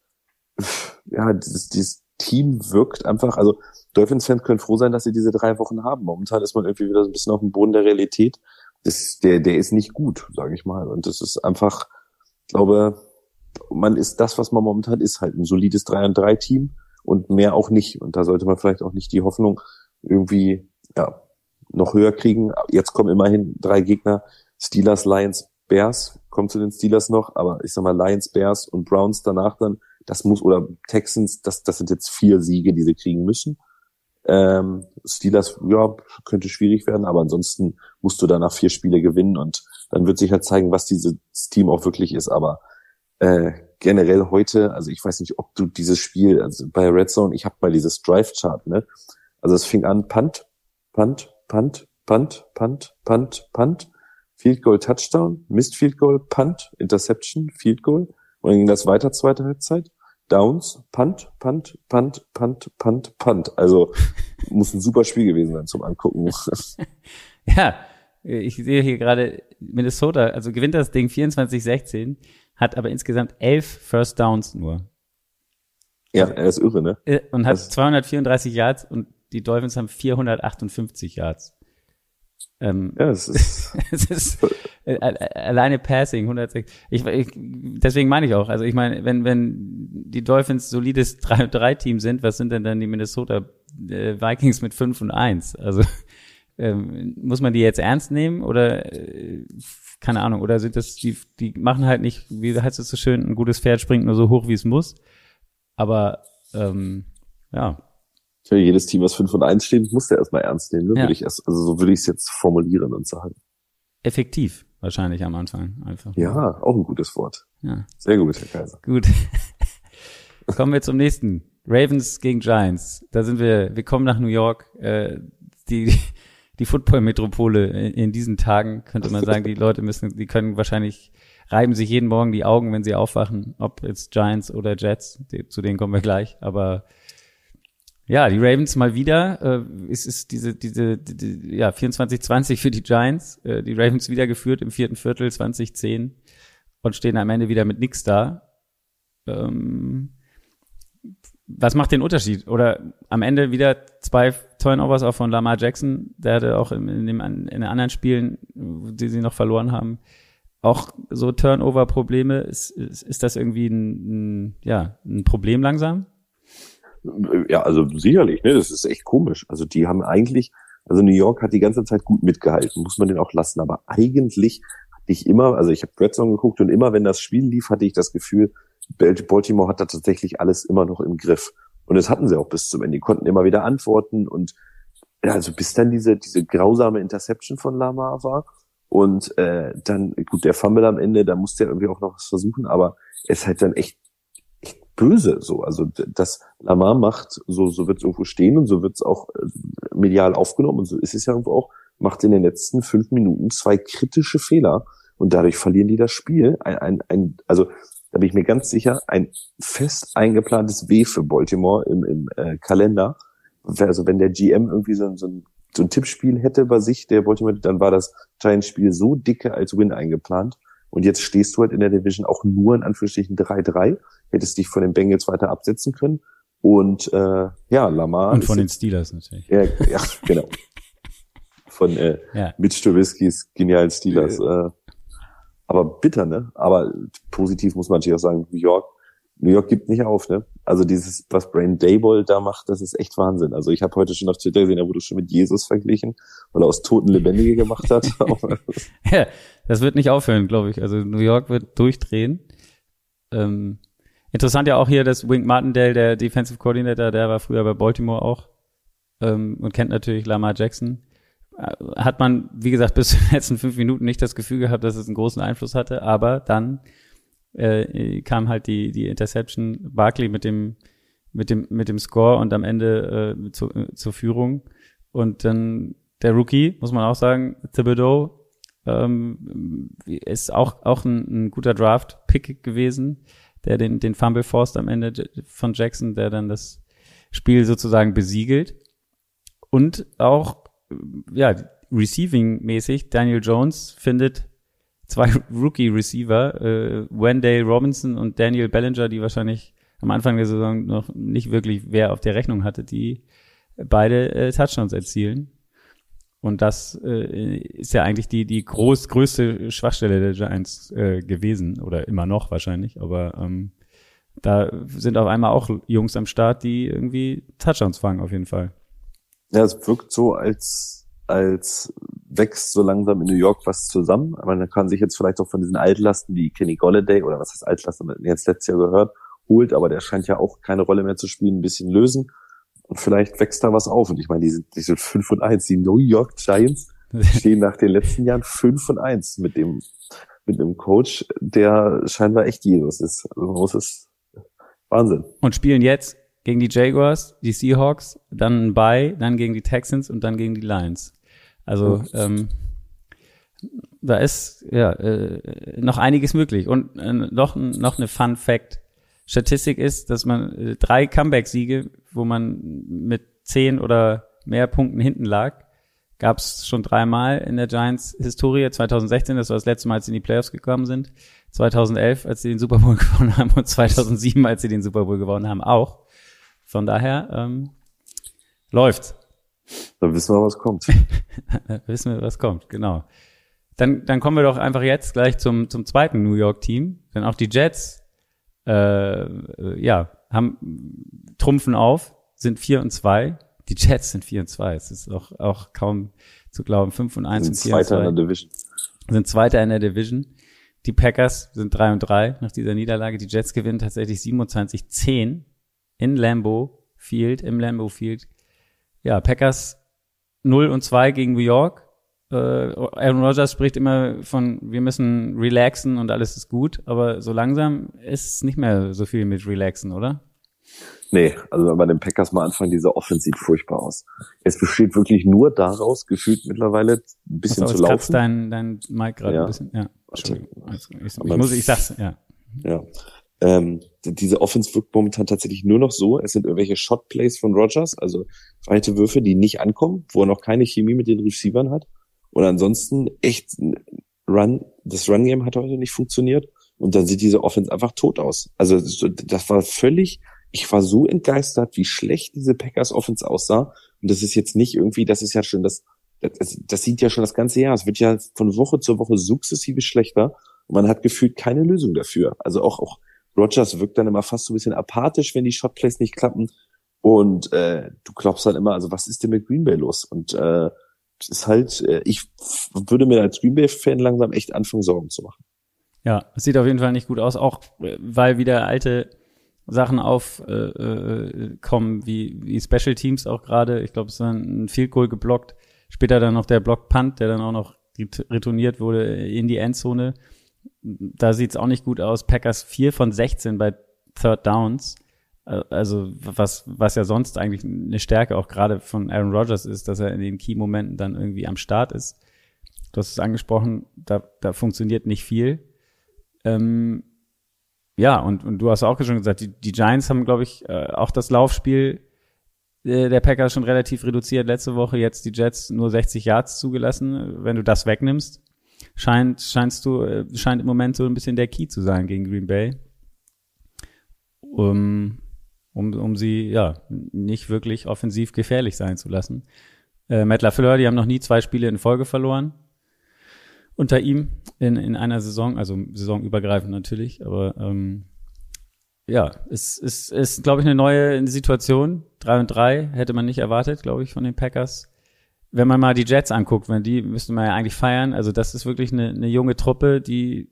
ja, dieses, dieses Team wirkt einfach, also Dolphins-Fans können froh sein, dass sie diese drei Wochen haben. Momentan ist man irgendwie wieder so ein bisschen auf dem Boden der Realität. Das, der, der ist nicht gut, sage ich mal. Und das ist einfach, glaube, man ist das, was man momentan ist, halt ein solides 3 und 3 Team und mehr auch nicht. Und da sollte man vielleicht auch nicht die Hoffnung irgendwie, ja, noch höher kriegen. Jetzt kommen immerhin drei Gegner. Steelers, Lions, Bears. Kommt zu den Steelers noch, aber ich sag mal Lions, Bears und Browns danach dann. Das muss, oder Texans, das, das sind jetzt vier Siege, die sie kriegen müssen. Ähm, Steelers, ja, könnte schwierig werden, aber ansonsten musst du danach vier Spiele gewinnen und dann wird sich halt zeigen, was dieses Team auch wirklich ist. Aber äh, generell heute, also ich weiß nicht, ob du dieses Spiel, also bei Red Zone, ich habe mal dieses Drive-Chart, ne? Also es fing an, Punt, Punt, Punt, Punt, Punt, Punt, Punt, Field Goal, Touchdown, Missed Field Goal, Punt, Interception, Field Goal. Und dann ging das weiter, zweite Halbzeit. Downs, Punt, Punt, Punt, Punt, Punt, Punt. Also muss ein super Spiel gewesen sein zum Angucken. ja, ich sehe hier gerade Minnesota, also gewinnt das Ding 24-16, hat aber insgesamt elf First Downs nur. Ja, er ist irre, ne? Äh, und hat das 234 Yards und die Dolphins haben 458 Yards. Ähm, ja, es ist, es ist äh, alleine Passing 106. Ich, ich, deswegen meine ich auch. Also ich meine, wenn wenn die Dolphins solides 3-3-Team sind, was sind denn dann die Minnesota äh, Vikings mit 5 und 1? Also ähm, muss man die jetzt ernst nehmen oder äh, keine Ahnung, oder sind das, die, die machen halt nicht, wie heißt es so schön, ein gutes Pferd springt nur so hoch, wie es muss. Aber ähm, ja. Für jedes Team, was 5 und 1 steht, muss der erstmal ernst nehmen, ne? Ja. Würde ich erst, also so würde ich es jetzt formulieren und sagen. Effektiv, wahrscheinlich am Anfang einfach. Ja, auch ein gutes Wort. Ja. Sehr gut, Herr Kaiser. Gut. kommen wir zum nächsten. Ravens gegen Giants. Da sind wir, wir kommen nach New York. Äh, die, die Football-Metropole in diesen Tagen, könnte man sagen. Die Leute müssen, die können wahrscheinlich reiben sich jeden Morgen die Augen, wenn sie aufwachen, ob jetzt Giants oder Jets, die, zu denen kommen wir gleich. Aber ja, die Ravens mal wieder. Äh, es ist diese, diese, die, ja, 24-20 für die Giants. Äh, die Ravens wieder geführt im vierten Viertel 2010 und stehen am Ende wieder mit nix da. Ähm, was macht den Unterschied? Oder am Ende wieder zwei Turnovers auch von Lamar Jackson. Der hatte auch in, in, dem, in den anderen Spielen, die sie noch verloren haben, auch so Turnover-Probleme. Ist, ist, ist das irgendwie ein, ein, ja, ein Problem langsam? Ja, also sicherlich, ne? Das ist echt komisch. Also die haben eigentlich, also New York hat die ganze Zeit gut mitgehalten, muss man den auch lassen. Aber eigentlich hatte ich immer, also ich habe Red Zone geguckt und immer, wenn das Spiel lief, hatte ich das Gefühl, Baltimore hat da tatsächlich alles immer noch im Griff. Und das hatten sie auch bis zum Ende. Die konnten immer wieder antworten und ja, also bis dann diese, diese grausame Interception von Lamar war. Und äh, dann, gut, der Fumble am Ende, da musste er irgendwie auch noch was versuchen, aber es halt dann echt böse so. Also das Lamar macht, so, so wird es irgendwo stehen und so wird es auch äh, medial aufgenommen und so ist es ja irgendwo auch, macht in den letzten fünf Minuten zwei kritische Fehler und dadurch verlieren die das Spiel. Ein, ein, ein, also da bin ich mir ganz sicher, ein fest eingeplantes W für Baltimore im, im äh, Kalender. Also wenn der GM irgendwie so, so, ein, so ein Tippspiel hätte bei sich, der Baltimore, dann war das Giants-Spiel so dicke als Win eingeplant. Und jetzt stehst du halt in der Division auch nur in Anführungsstrichen 3-3, hättest dich von den Bengals weiter absetzen können. Und äh, ja, Lamar. Und von den Steelers natürlich. Ja, ja genau. Von äh, ja. Mitch Trubisky's genialen Steelers. Äh, aber bitter, ne? Aber positiv muss man natürlich auch sagen, New York, New York gibt nicht auf, ne? Also dieses, was Brain Dayball da macht, das ist echt Wahnsinn. Also ich habe heute schon auf Twitter gesehen, da wurde schon mit Jesus verglichen, weil er aus Toten Lebendige gemacht hat. ja, das wird nicht aufhören, glaube ich. Also New York wird durchdrehen. Ähm, interessant ja auch hier, dass Wink Martindale, der Defensive Coordinator, der war früher bei Baltimore auch ähm, und kennt natürlich Lamar Jackson hat man, wie gesagt, bis zu den letzten fünf Minuten nicht das Gefühl gehabt, dass es einen großen Einfluss hatte, aber dann äh, kam halt die, die Interception, Barkley mit dem, mit dem, mit dem Score und am Ende äh, zu, äh, zur Führung. Und dann der Rookie, muss man auch sagen, Thibodeau, ähm, ist auch, auch ein, ein guter Draft-Pick gewesen, der den, den Fumble forst am Ende von Jackson, der dann das Spiel sozusagen besiegelt. Und auch ja, Receiving-mäßig, Daniel Jones findet zwei Rookie-Receiver, äh, Wendell Robinson und Daniel Bellinger, die wahrscheinlich am Anfang der Saison noch nicht wirklich wer auf der Rechnung hatte, die beide äh, Touchdowns erzielen. Und das äh, ist ja eigentlich die, die groß, größte Schwachstelle der Giants äh, gewesen oder immer noch wahrscheinlich. Aber ähm, da sind auf einmal auch Jungs am Start, die irgendwie Touchdowns fangen auf jeden Fall. Ja, es wirkt so, als, als wächst so langsam in New York was zusammen. Aber man kann sich jetzt vielleicht auch von diesen Altlasten wie Kenny Golladay oder was heißt Altlasten, jetzt letztes Jahr gehört, holt, aber der scheint ja auch keine Rolle mehr zu spielen, ein bisschen lösen. Und vielleicht wächst da was auf. Und ich meine, die sind, die sind 5 und 1. Die New York Giants stehen nach den letzten Jahren 5 und 1 mit dem, mit einem Coach, der scheinbar echt Jesus ist. Also man muss es Wahnsinn. Und spielen jetzt gegen die Jaguars, die Seahawks, dann ein Bye, dann gegen die Texans und dann gegen die Lions. Also ähm, da ist ja äh, noch einiges möglich. Und äh, noch, noch eine Fun Fact. Statistik ist, dass man äh, drei Comeback-Siege, wo man mit zehn oder mehr Punkten hinten lag, gab es schon dreimal in der Giants-Historie. 2016, das war das letzte Mal, als sie in die Playoffs gekommen sind. 2011, als sie den Super Bowl gewonnen haben und 2007, als sie den Super Bowl gewonnen haben, auch. Von daher ähm, läuft's. Dann wissen wir, was kommt. wissen wir, was kommt, genau. Dann, dann kommen wir doch einfach jetzt gleich zum, zum zweiten New York-Team. Denn auch die Jets, äh, ja, haben trumpfen auf, sind vier und zwei. Die Jets sind vier und zwei. Es ist auch, auch kaum zu glauben. Fünf und eins sind und vier Zweiter und zwei. in der Division. Sind Zweiter in der Division. Die Packers sind drei und drei nach dieser Niederlage. Die Jets gewinnen tatsächlich 27-10 in Lambeau Field, im Lambeau Field. Ja, Packers 0 und 2 gegen New York. Äh, Aaron Rodgers spricht immer von, wir müssen relaxen und alles ist gut, aber so langsam ist es nicht mehr so viel mit relaxen, oder? Nee, also wenn man den Packers mal anfangen, diese Offense sieht furchtbar aus. Es besteht wirklich nur daraus, gefühlt mittlerweile ein bisschen zu laufen. dein, dein Mic gerade ja. ein bisschen. Ja, Entschuldigung. Ich, ich, muss, ich sag's, ja. Ja, ähm, diese Offense wirkt momentan tatsächlich nur noch so. Es sind irgendwelche Shotplays von Rogers, also weite Würfe, die nicht ankommen, wo er noch keine Chemie mit den Receivern hat. Und ansonsten echt Run, das Run-Game hat heute nicht funktioniert. Und dann sieht diese Offense einfach tot aus. Also das war völlig, ich war so entgeistert, wie schlecht diese Packers Offense aussah. Und das ist jetzt nicht irgendwie, das ist ja schon das, das, das sieht ja schon das ganze Jahr. Es wird ja von Woche zu Woche sukzessive schlechter. Und man hat gefühlt keine Lösung dafür. Also auch, auch Rogers wirkt dann immer fast so ein bisschen apathisch, wenn die Shotplays nicht klappen. Und äh, du glaubst dann immer, also was ist denn mit Green Bay los? Und äh, ist halt, äh, ich würde mir als Green Bay-Fan langsam echt anfangen, Sorgen zu machen. Ja, es sieht auf jeden Fall nicht gut aus, auch äh, weil wieder alte Sachen aufkommen, äh, äh, wie, wie Special Teams auch gerade. Ich glaube, es ist ein Field Goal geblockt. Später dann noch der Block Punt, der dann auch noch retourniert wurde in die Endzone da sieht's auch nicht gut aus. Packers 4 von 16 bei Third Downs. Äh, also was, was ja sonst eigentlich eine Stärke auch gerade von Aaron Rodgers ist, dass er in den Key-Momenten dann irgendwie am Start ist. Du hast es angesprochen, da, da funktioniert nicht viel. Ähm, ja, und, und du hast auch schon gesagt, die, die Giants haben, glaube ich, äh, auch das Laufspiel äh, der Packers schon relativ reduziert letzte Woche. Jetzt die Jets nur 60 Yards zugelassen. Wenn du das wegnimmst, scheint, scheinst du, äh, scheint im Moment so ein bisschen der Key zu sein gegen Green Bay. Um, um, um sie, ja, nicht wirklich offensiv gefährlich sein zu lassen. Äh, Matt LaFleur, die haben noch nie zwei Spiele in Folge verloren. Unter ihm in, in einer Saison, also saisonübergreifend natürlich, aber ähm, ja, es ist, ist, ist glaube ich, eine neue Situation. Drei und drei hätte man nicht erwartet, glaube ich, von den Packers wenn man mal die Jets anguckt, wenn die müsste man ja eigentlich feiern. Also das ist wirklich eine, eine junge Truppe, die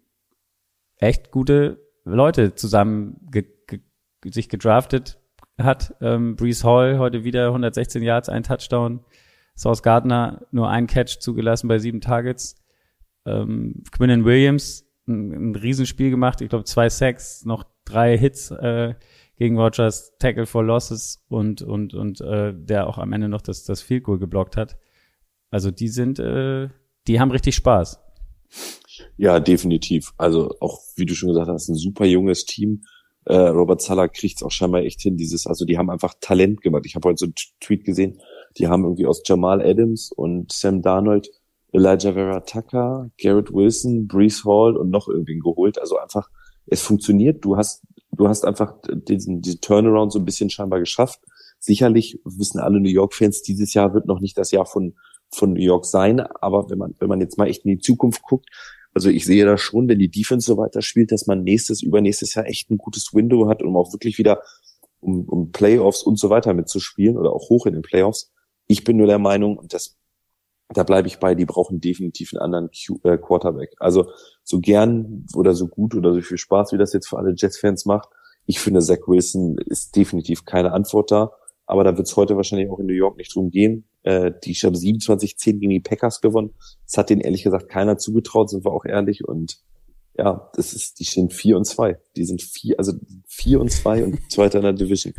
echt gute Leute zusammen ge, ge, sich gedraftet hat. Ähm, Brees Hall heute wieder 116 Yards, ein Touchdown. Sauce Gardner nur ein Catch zugelassen bei sieben Targets. Ähm, Quinnen Williams ein, ein Riesenspiel gemacht. Ich glaube zwei Sacks, noch drei Hits äh, gegen Rogers, Tackle for Losses und und und äh, der auch am Ende noch das das Field Goal geblockt hat. Also die sind, äh, die haben richtig Spaß. Ja, definitiv. Also auch, wie du schon gesagt hast, ein super junges Team. Äh, Robert Zahler kriegt es auch scheinbar echt hin, dieses, also die haben einfach Talent gemacht. Ich habe heute so einen Tweet gesehen, die haben irgendwie aus Jamal Adams und Sam Darnold Elijah Vera Tucker, Garrett Wilson, Brees Hall und noch irgendwen geholt. Also einfach, es funktioniert. Du hast, du hast einfach diesen, diesen Turnaround so ein bisschen scheinbar geschafft. Sicherlich wissen alle New York-Fans, dieses Jahr wird noch nicht das Jahr von von New York sein. Aber wenn man, wenn man jetzt mal echt in die Zukunft guckt, also ich sehe da schon, wenn die Defense so weiter spielt, dass man nächstes, übernächstes Jahr echt ein gutes Window hat, um auch wirklich wieder um, um Playoffs und so weiter mitzuspielen oder auch hoch in den Playoffs. Ich bin nur der Meinung, und das, da bleibe ich bei, die brauchen definitiv einen anderen Q, äh, Quarterback. Also so gern oder so gut oder so viel Spaß, wie das jetzt für alle Jets-Fans macht. Ich finde, Zach Wilson ist definitiv keine Antwort da. Aber da wird es heute wahrscheinlich auch in New York nicht drum gehen. Äh, die haben 27-10 gegen die Packers gewonnen. Das hat denen ehrlich gesagt keiner zugetraut, sind wir auch ehrlich. Und ja, das ist, die stehen vier und zwei. Die sind vier, also vier und zwei und zweiter in der Division.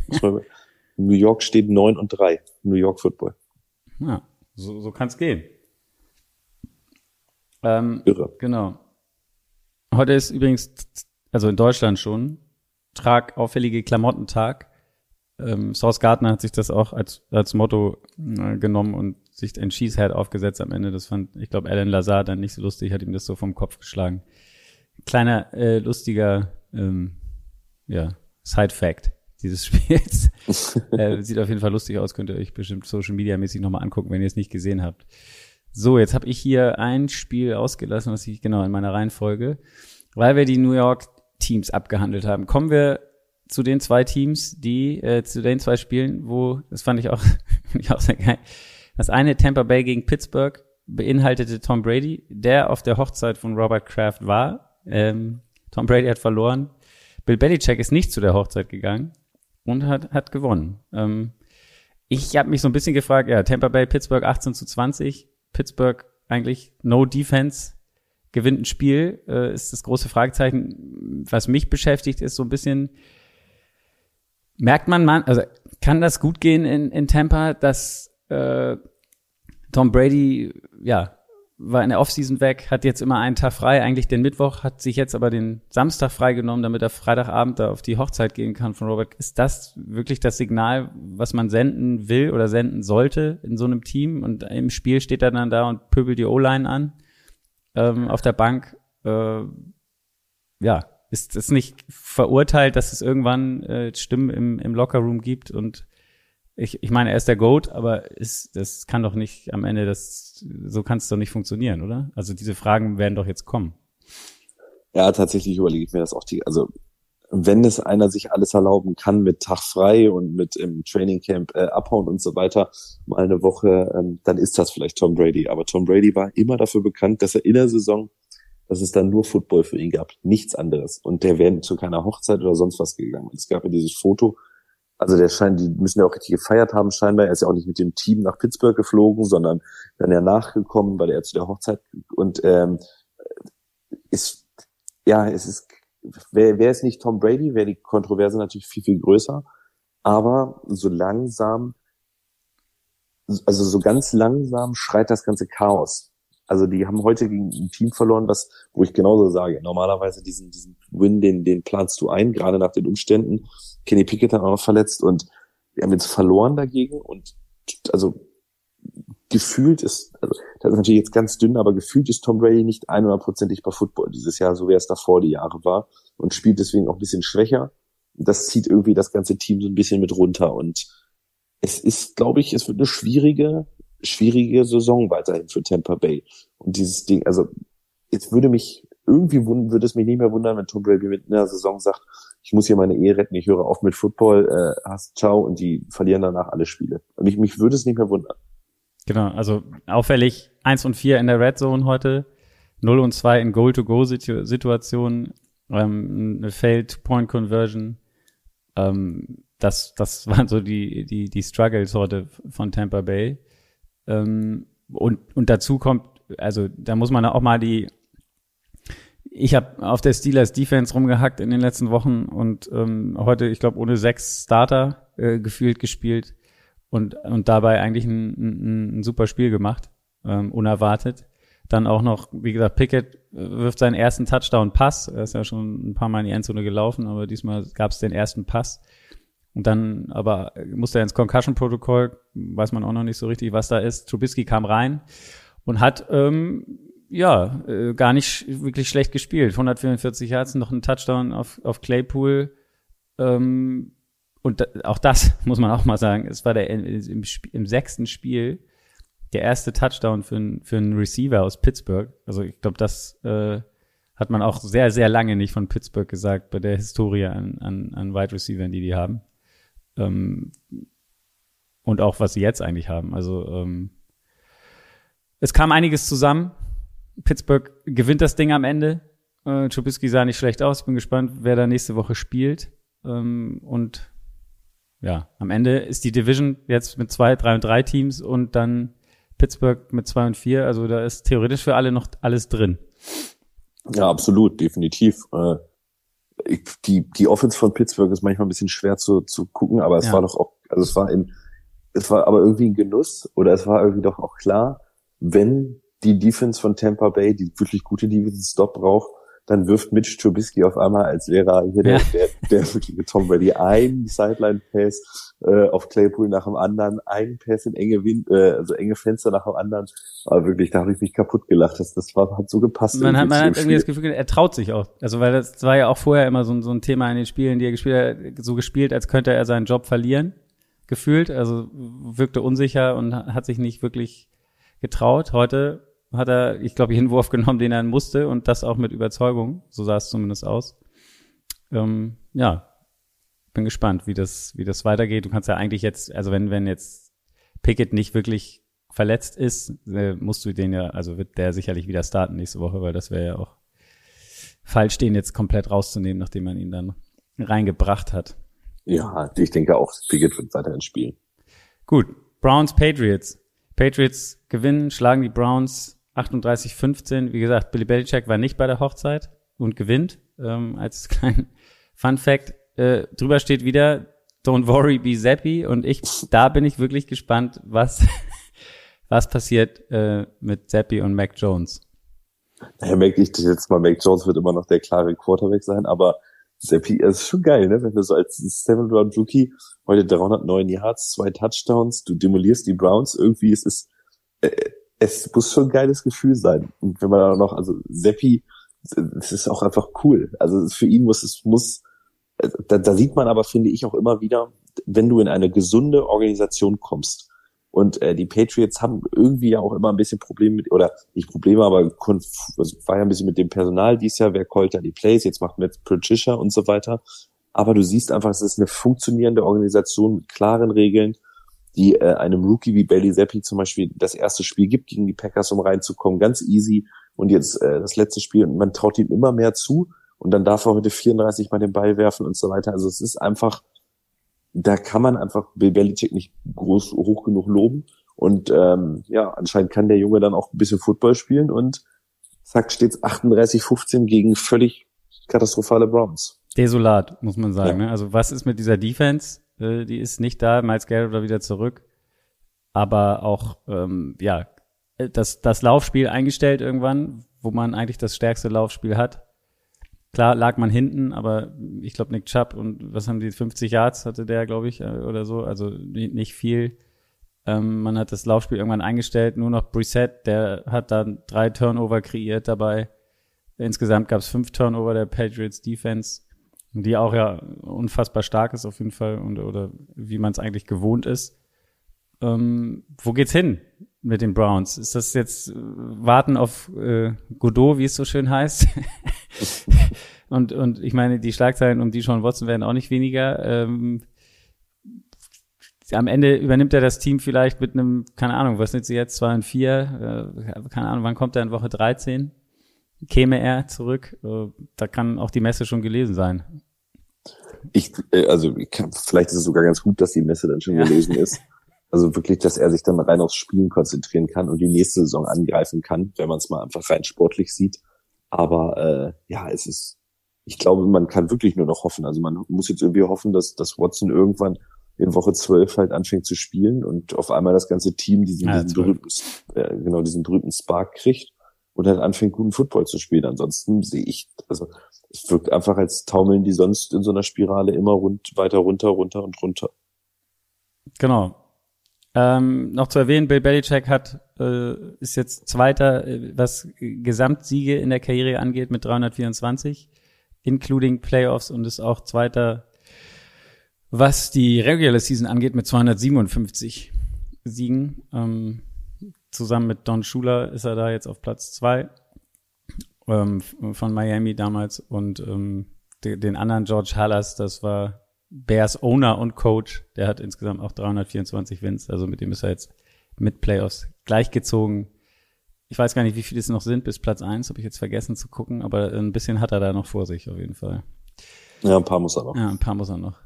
New York steht neun und drei. New York Football. Ja, so, so kann es gehen. Ähm, Irre. Genau. Heute ist übrigens, also in Deutschland schon, trag auffällige Klamottentag. Ähm, Source Gardner hat sich das auch als, als Motto äh, genommen und sich ein Cheesehead aufgesetzt am Ende. Das fand, ich glaube, Alan Lazar dann nicht so lustig, hat ihm das so vom Kopf geschlagen. Kleiner, äh, lustiger, ähm, ja, Side-Fact dieses Spiels. äh, sieht auf jeden Fall lustig aus, könnt ihr euch bestimmt Social Media mäßig nochmal angucken, wenn ihr es nicht gesehen habt. So, jetzt habe ich hier ein Spiel ausgelassen, was ich genau in meiner Reihenfolge, weil wir die New York Teams abgehandelt haben. Kommen wir zu den zwei Teams, die äh, zu den zwei Spielen, wo das fand ich auch, fand ich auch sehr geil. Das eine Tampa Bay gegen Pittsburgh beinhaltete Tom Brady, der auf der Hochzeit von Robert Kraft war. Ähm, Tom Brady hat verloren. Bill Belichick ist nicht zu der Hochzeit gegangen und hat, hat gewonnen. Ähm, ich habe mich so ein bisschen gefragt, ja, Tampa Bay, Pittsburgh 18 zu 20. Pittsburgh eigentlich no defense, gewinnt ein Spiel, äh, ist das große Fragezeichen. Was mich beschäftigt, ist so ein bisschen, merkt man, man also kann das gut gehen in, in Tampa, dass äh, Tom Brady, ja, war in der Offseason weg, hat jetzt immer einen Tag frei, eigentlich den Mittwoch, hat sich jetzt aber den Samstag freigenommen, damit er Freitagabend da auf die Hochzeit gehen kann von Robert. Ist das wirklich das Signal, was man senden will oder senden sollte in so einem Team? Und im Spiel steht er dann da und pöbelt die O-Line an ähm, auf der Bank. Äh, ja, ist es nicht verurteilt, dass es irgendwann äh, Stimmen im, im Lockerroom gibt und ich, ich meine, er ist der Goat, aber ist, das kann doch nicht am Ende, das, so kann es doch nicht funktionieren, oder? Also diese Fragen werden doch jetzt kommen. Ja, tatsächlich überlege ich mir das auch die, also wenn es einer sich alles erlauben kann mit Tag frei und mit im Trainingcamp äh, abhauen und so weiter, mal eine Woche, ähm, dann ist das vielleicht Tom Brady. Aber Tom Brady war immer dafür bekannt, dass er in der Saison, dass es dann nur Football für ihn gab, nichts anderes. Und der wäre zu keiner Hochzeit oder sonst was gegangen. Es gab ja dieses Foto, also der scheint, die müssen ja auch richtig gefeiert haben scheinbar. Er ist ja auch nicht mit dem Team nach Pittsburgh geflogen, sondern dann ja nachgekommen, weil er zu der Hochzeit und ähm, ist ja, es ist wäre wär es nicht Tom Brady, wäre die Kontroverse natürlich viel viel größer. Aber so langsam, also so ganz langsam schreit das ganze Chaos. Also die haben heute gegen ein Team verloren, was, wo ich genauso sage, normalerweise diesen, diesen Win, den, den planst du ein, gerade nach den Umständen. Kenny Pickett hat auch noch verletzt und wir haben jetzt verloren dagegen und also gefühlt ist, also das ist natürlich jetzt ganz dünn, aber gefühlt ist Tom Brady nicht 100%ig bei Football dieses Jahr, so wie es davor die Jahre war und spielt deswegen auch ein bisschen schwächer. Das zieht irgendwie das ganze Team so ein bisschen mit runter und es ist, glaube ich, es wird eine schwierige, schwierige Saison weiterhin für Tampa Bay. Und dieses Ding, also jetzt würde mich irgendwie würde es mich nicht mehr wundern, wenn Tom Brady mit einer Saison sagt, ich muss hier meine Ehe retten, ich höre auf mit Football, äh, hast ciao und die verlieren danach alle Spiele. Und mich, mich würde es nicht mehr wundern. Genau, also auffällig eins und vier in der Red Zone heute, 0 und 2 in Goal-to-Go-Situationen, ähm, eine Failed-Point-Conversion. Ähm, das, das waren so die, die, die Struggles heute von Tampa Bay. Ähm, und, und dazu kommt, also da muss man auch mal die, ich habe auf der Steelers Defense rumgehackt in den letzten Wochen und ähm, heute, ich glaube, ohne sechs Starter äh, gefühlt gespielt und, und dabei eigentlich ein, ein, ein super Spiel gemacht, ähm, unerwartet. Dann auch noch, wie gesagt, Pickett wirft seinen ersten Touchdown-Pass. Er ist ja schon ein paar Mal in die Endzone gelaufen, aber diesmal gab es den ersten Pass. Und dann aber musste er ins Concussion-Protokoll, weiß man auch noch nicht so richtig, was da ist. Trubisky kam rein und hat ähm, ja äh, gar nicht wirklich schlecht gespielt. 144 Yards, noch ein Touchdown auf, auf Claypool. Ähm, und da, auch das muss man auch mal sagen, es war der im, im sechsten Spiel der erste Touchdown für, ein, für einen Receiver aus Pittsburgh. Also ich glaube, das äh, hat man auch sehr, sehr lange nicht von Pittsburgh gesagt bei der Historie an, an, an Wide Receivers, die die haben. Ähm, und auch was sie jetzt eigentlich haben. Also ähm, es kam einiges zusammen. Pittsburgh gewinnt das Ding am Ende. Äh, Trubisky sah nicht schlecht aus. Ich bin gespannt, wer da nächste Woche spielt. Ähm, und ja, am Ende ist die Division jetzt mit zwei, drei und drei Teams und dann Pittsburgh mit zwei und vier. Also da ist theoretisch für alle noch alles drin. Ja, absolut, definitiv. Äh, die, die Offense von Pittsburgh ist manchmal ein bisschen schwer zu, zu gucken, aber es ja. war doch auch, also es war in, es war aber irgendwie ein Genuss oder es war irgendwie doch auch klar, wenn die Defense von Tampa Bay, die wirklich gute Defense Stop braucht, dann wirft Mitch Trubisky auf einmal, als wäre er hier ja. der, der, der Tom Brady, ein Sideline-Pass äh, auf Claypool nach dem anderen, ein Pass in enge Wind, äh, also enge Fenster nach dem anderen. Aber wirklich, da habe ich mich kaputt gelacht. Das, das war, hat so gepasst. Man hat, man hat irgendwie das Gefühl, er traut sich auch. Also weil das war ja auch vorher immer so, so ein Thema in den Spielen, die er gespielt hat, so gespielt, als könnte er seinen Job verlieren, gefühlt. Also wirkte unsicher und hat sich nicht wirklich getraut. Heute hat er, ich glaube, jeden Wurf genommen, den er musste und das auch mit Überzeugung. So sah es zumindest aus. Ähm, ja, bin gespannt, wie das, wie das weitergeht. Du kannst ja eigentlich jetzt, also wenn, wenn jetzt Pickett nicht wirklich verletzt ist, äh, musst du den ja, also wird der sicherlich wieder starten nächste Woche, weil das wäre ja auch falsch, den jetzt komplett rauszunehmen, nachdem man ihn dann reingebracht hat. Ja, ich denke auch, Pickett wird weiterhin spielen. Gut, Browns Patriots. Patriots gewinnen, schlagen die Browns 38-15. Wie gesagt, Billy Belichick war nicht bei der Hochzeit und gewinnt. Ähm, als kleinen Fun Fact. Äh, drüber steht wieder, don't worry, be zappy. Und ich, da bin ich wirklich gespannt, was, was passiert äh, mit Zappy und Mac Jones. Naja, merke ich jetzt mal, Mac Jones wird immer noch der klare Quarterback sein, aber Zappi ist schon geil, ne? Wenn du so als Seven Round Rookie heute 309 Yards, zwei Touchdowns, du demolierst die Browns, irgendwie ist es, äh, es muss schon ein geiles Gefühl sein. Und wenn man dann noch, also Seppi, es ist auch einfach cool. Also für ihn muss es, muss, da, da sieht man aber, finde ich, auch immer wieder, wenn du in eine gesunde Organisation kommst, und äh, die Patriots haben irgendwie ja auch immer ein bisschen Probleme mit, oder nicht Probleme, aber also war ja ein bisschen mit dem Personal dies Jahr, wer callt da die Plays, jetzt macht Matt Patricia und so weiter. Aber du siehst einfach, es ist eine funktionierende Organisation mit klaren Regeln, die äh, einem Rookie wie Bailey Zappi zum Beispiel das erste Spiel gibt gegen die Packers, um reinzukommen, ganz easy. Und jetzt äh, das letzte Spiel und man traut ihm immer mehr zu und dann darf er heute 34 mal den Ball werfen und so weiter. Also es ist einfach, da kann man einfach Bill Belichick nicht groß hoch genug loben. Und ähm, ja, anscheinend kann der Junge dann auch ein bisschen Football spielen und zack, steht's 38-15 gegen völlig katastrophale Browns. Desolat, muss man sagen. Ja. Ne? Also was ist mit dieser Defense? Äh, die ist nicht da, Miles Garrett war wieder zurück. Aber auch, ähm, ja, das, das Laufspiel eingestellt irgendwann, wo man eigentlich das stärkste Laufspiel hat. Klar lag man hinten, aber ich glaube Nick Chubb und was haben die, 50 Yards hatte der, glaube ich, äh, oder so, also nicht viel. Ähm, man hat das Laufspiel irgendwann eingestellt, nur noch Brissett, der hat dann drei Turnover kreiert dabei. Insgesamt gab es fünf Turnover der Patriots Defense, die auch ja unfassbar stark ist auf jeden Fall und oder wie man es eigentlich gewohnt ist. Ähm, wo geht's hin mit den Browns? Ist das jetzt äh, Warten auf äh, Godot, wie es so schön heißt? und, und ich meine, die Schlagzeilen um die Sean Watson werden auch nicht weniger. Ähm, am Ende übernimmt er das Team vielleicht mit einem, keine Ahnung, was sind sie jetzt, zwei und vier, äh, keine Ahnung, wann kommt er in Woche 13? Käme er zurück? Äh, da kann auch die Messe schon gelesen sein. Ich, äh, also ich kann, vielleicht ist es sogar ganz gut, dass die Messe dann schon ja. gelesen ist. Also wirklich, dass er sich dann rein aufs Spielen konzentrieren kann und die nächste Saison angreifen kann, wenn man es mal einfach rein sportlich sieht. Aber äh, ja, es ist, ich glaube, man kann wirklich nur noch hoffen. Also man muss jetzt irgendwie hoffen, dass, dass Watson irgendwann in Woche 12 halt anfängt zu spielen und auf einmal das ganze Team diesen, ja, diesen berühmten, äh, genau diesen berühmten Spark kriegt und halt anfängt, guten Football zu spielen. Ansonsten sehe ich, also es wirkt einfach als taumeln die sonst in so einer Spirale immer rund, weiter runter, runter und runter. Genau. Ähm, noch zu erwähnen, Bill Belichick hat, äh, ist jetzt Zweiter, äh, was Gesamtsiege in der Karriere angeht mit 324, including Playoffs und ist auch Zweiter, was die Regular Season angeht mit 257 Siegen. Ähm, zusammen mit Don Schuler ist er da jetzt auf Platz zwei ähm, von Miami damals und ähm, den anderen George Hallas, das war Bears Owner und Coach, der hat insgesamt auch 324 Wins, also mit dem ist er jetzt mit Playoffs gleichgezogen. Ich weiß gar nicht, wie viele es noch sind bis Platz eins, habe ich jetzt vergessen zu gucken, aber ein bisschen hat er da noch vor sich auf jeden Fall. Ja, ein paar muss er noch. Ja, ein paar muss er noch.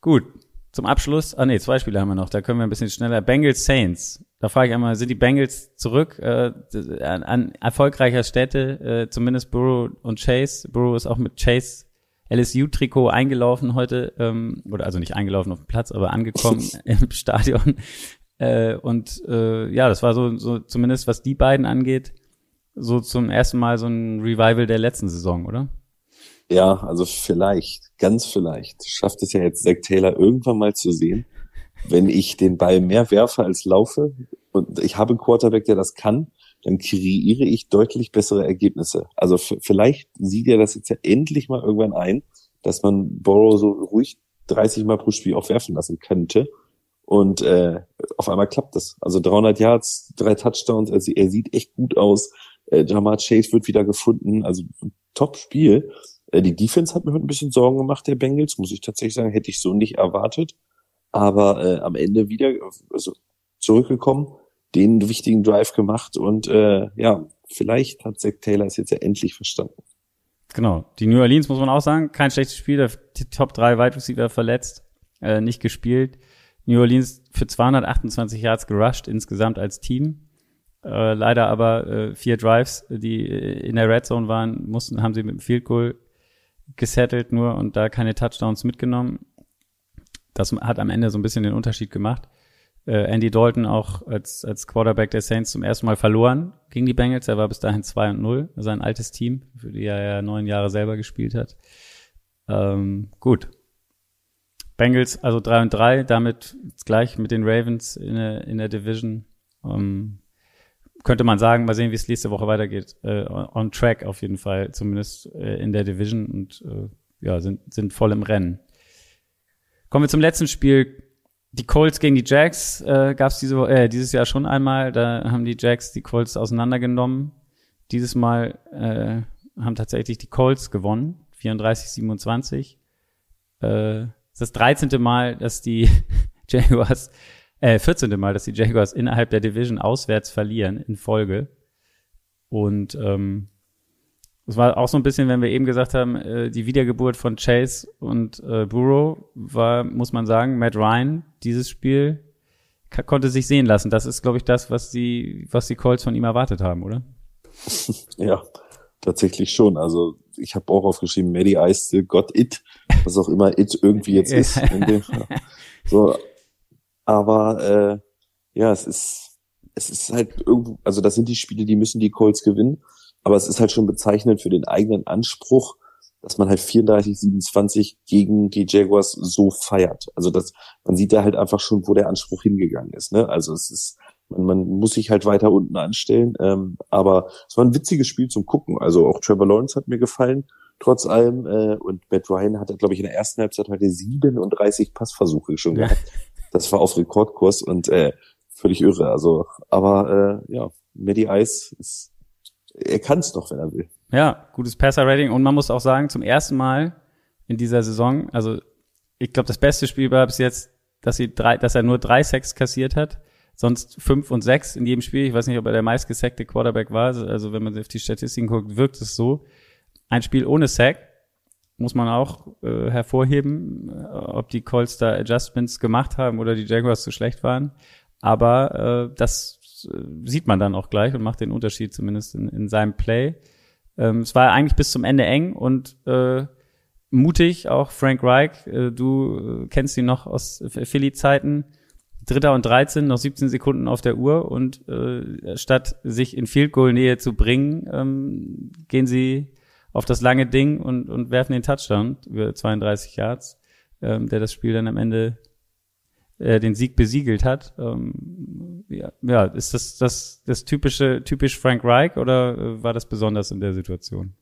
Gut, zum Abschluss, ah nee, zwei Spiele haben wir noch, da können wir ein bisschen schneller. Bengals Saints. Da frage ich einmal, sind die Bengals zurück äh, an, an erfolgreicher Städte, äh, zumindest Burrow und Chase. Burrow ist auch mit Chase LSU-Trikot eingelaufen heute, ähm, oder also nicht eingelaufen auf dem Platz, aber angekommen im Stadion. Äh, und äh, ja, das war so, so zumindest was die beiden angeht, so zum ersten Mal so ein Revival der letzten Saison, oder? Ja, also vielleicht, ganz vielleicht, schafft es ja jetzt Zach Taylor irgendwann mal zu sehen, wenn ich den Ball mehr werfe als laufe und ich habe einen Quarterback, der das kann, dann kreiere ich deutlich bessere Ergebnisse. Also vielleicht sieht er das jetzt ja endlich mal irgendwann ein, dass man Borrow so ruhig 30 Mal pro Spiel auch werfen lassen könnte. Und äh, auf einmal klappt das. Also 300 Yards, drei Touchdowns, also er sieht echt gut aus. Äh, Jamar Chase wird wieder gefunden. Also Top-Spiel. Äh, die Defense hat mir heute ein bisschen Sorgen gemacht, der Bengals, muss ich tatsächlich sagen, hätte ich so nicht erwartet. Aber äh, am Ende wieder also zurückgekommen den wichtigen Drive gemacht und äh, ja, vielleicht hat Zach Taylor es jetzt ja endlich verstanden. Genau. Die New Orleans muss man auch sagen, kein schlechtes Spiel, der Top 3 Wide Receiver verletzt, äh, nicht gespielt. New Orleans für 228 Yards gerusht insgesamt als Team. Äh, leider aber äh, vier Drives, die in der Red Zone waren, mussten, haben sie mit dem Field Goal gesettelt nur und da keine Touchdowns mitgenommen. Das hat am Ende so ein bisschen den Unterschied gemacht äh, Andy Dalton auch als, als Quarterback der Saints zum ersten Mal verloren gegen die Bengals. Er war bis dahin 2 und 0, sein altes Team, für die er ja neun Jahre selber gespielt hat. Ähm, gut. Bengals also 3 und 3, damit gleich mit den Ravens in der, in der Division. Ähm, könnte man sagen, mal sehen, wie es nächste Woche weitergeht. Äh, on track auf jeden Fall, zumindest äh, in der Division und äh, ja, sind, sind voll im Rennen. Kommen wir zum letzten Spiel die Colts gegen die Jacks äh, gab es diese, äh, dieses Jahr schon einmal. Da haben die Jacks die Colts auseinandergenommen. Dieses Mal äh, haben tatsächlich die Colts gewonnen, 34-27. Äh, das 13. Mal, dass die Jaguars, äh, 14. Mal, dass die Jaguars innerhalb der Division auswärts verlieren in Folge. Und ähm, es war auch so ein bisschen, wenn wir eben gesagt haben, äh, die Wiedergeburt von Chase und äh, Burrow war, muss man sagen, Matt Ryan, dieses Spiel konnte sich sehen lassen. Das ist, glaube ich, das, was die, was die Colts von ihm erwartet haben, oder? Ja, tatsächlich schon. Also ich habe auch aufgeschrieben, Maddie Ice still got it, was auch immer it irgendwie jetzt ist. so, aber äh, ja, es ist, es ist halt irgendwo, also das sind die Spiele, die müssen die Colts gewinnen. Aber es ist halt schon bezeichnend für den eigenen Anspruch, dass man halt 34, 27 gegen die Jaguars so feiert. Also das, man sieht da halt einfach schon, wo der Anspruch hingegangen ist. Ne? Also es ist, man, man muss sich halt weiter unten anstellen. Ähm, aber es war ein witziges Spiel zum Gucken. Also auch Trevor Lawrence hat mir gefallen, trotz allem. Äh, und Matt Ryan hatte, glaube ich, in der ersten Halbzeit heute 37 Passversuche schon gehabt. Das war auf Rekordkurs und äh, völlig irre. Also, aber äh, ja, Maddie Ice ist er kann es doch, wenn er will. Ja, gutes Passer-Rating. Und man muss auch sagen, zum ersten Mal in dieser Saison, also ich glaube, das beste Spiel war bis jetzt, dass, sie drei, dass er nur drei Sacks kassiert hat. Sonst fünf und sechs in jedem Spiel. Ich weiß nicht, ob er der meistgesackte Quarterback war. Also wenn man auf die Statistiken guckt, wirkt es so. Ein Spiel ohne Sack muss man auch äh, hervorheben, äh, ob die Colts da Adjustments gemacht haben oder die Jaguars zu schlecht waren. Aber äh, das äh, sieht man dann auch gleich und macht den Unterschied zumindest in, in seinem Play. Ähm, es war eigentlich bis zum Ende eng und äh, mutig, auch Frank Reich. Äh, du äh, kennst ihn noch aus Philly-Zeiten. Dritter und 13, noch 17 Sekunden auf der Uhr und äh, statt sich in Field Goal Nähe zu bringen, ähm, gehen sie auf das lange Ding und, und werfen den Touchdown über 32 Yards, ähm, der das Spiel dann am Ende äh, den Sieg besiegelt hat. Ähm, ja, ja, ist das, das das typische, typisch Frank Reich oder äh, war das besonders in der Situation?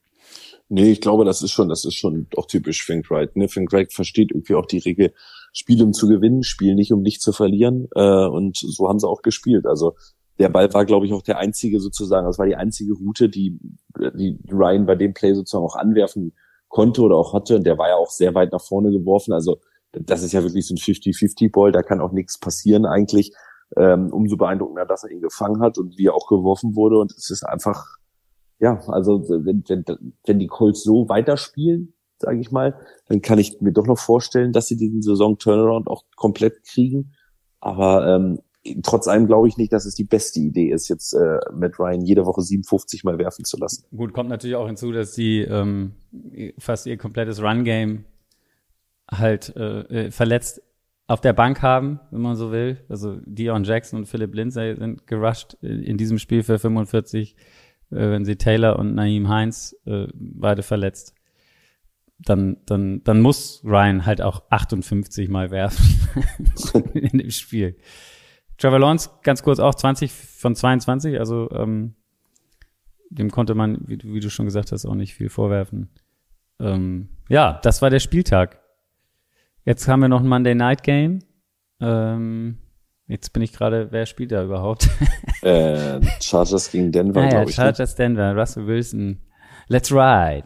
Nee, ich glaube, das ist schon, das ist schon auch typisch Frank Reich. Ne? Frank Reich versteht irgendwie auch die Regel, Spiel um zu gewinnen, Spiel nicht um nicht zu verlieren. Äh, und so haben sie auch gespielt. Also der Ball war, glaube ich, auch der einzige sozusagen, das war die einzige Route, die, die Ryan bei dem Play sozusagen auch anwerfen konnte oder auch hatte. Und der war ja auch sehr weit nach vorne geworfen. Also das ist ja wirklich so ein 50-50-Ball, da kann auch nichts passieren eigentlich. Ähm, umso beeindruckender, dass er ihn gefangen hat und wie er auch geworfen wurde. Und es ist einfach, ja, also wenn, wenn, wenn die Colts so weiterspielen, sage ich mal, dann kann ich mir doch noch vorstellen, dass sie diesen Saison-Turnaround auch komplett kriegen. Aber ähm, trotz allem glaube ich nicht, dass es die beste Idee ist, jetzt äh, Matt Ryan jede Woche 57 Mal werfen zu lassen. Gut, kommt natürlich auch hinzu, dass die ähm, fast ihr komplettes Run-Game halt äh, äh, verletzt auf der Bank haben, wenn man so will. Also Dion Jackson und Philip Lindsay sind gerusht in diesem Spiel für 45, äh, wenn sie Taylor und Naeem Heinz äh, beide verletzt. Dann, dann, dann muss Ryan halt auch 58 Mal werfen in dem Spiel. Trevor Lawrence, ganz kurz auch 20 von 22, also ähm, dem konnte man, wie, wie du schon gesagt hast, auch nicht viel vorwerfen. Ähm, ja, das war der Spieltag. Jetzt haben wir noch ein Monday Night Game. Ähm, jetzt bin ich gerade, wer spielt da überhaupt? äh, Chargers gegen Denver, ah, ja, glaube ich. Ne? Chargers ne? Denver, Russell Wilson. Let's ride.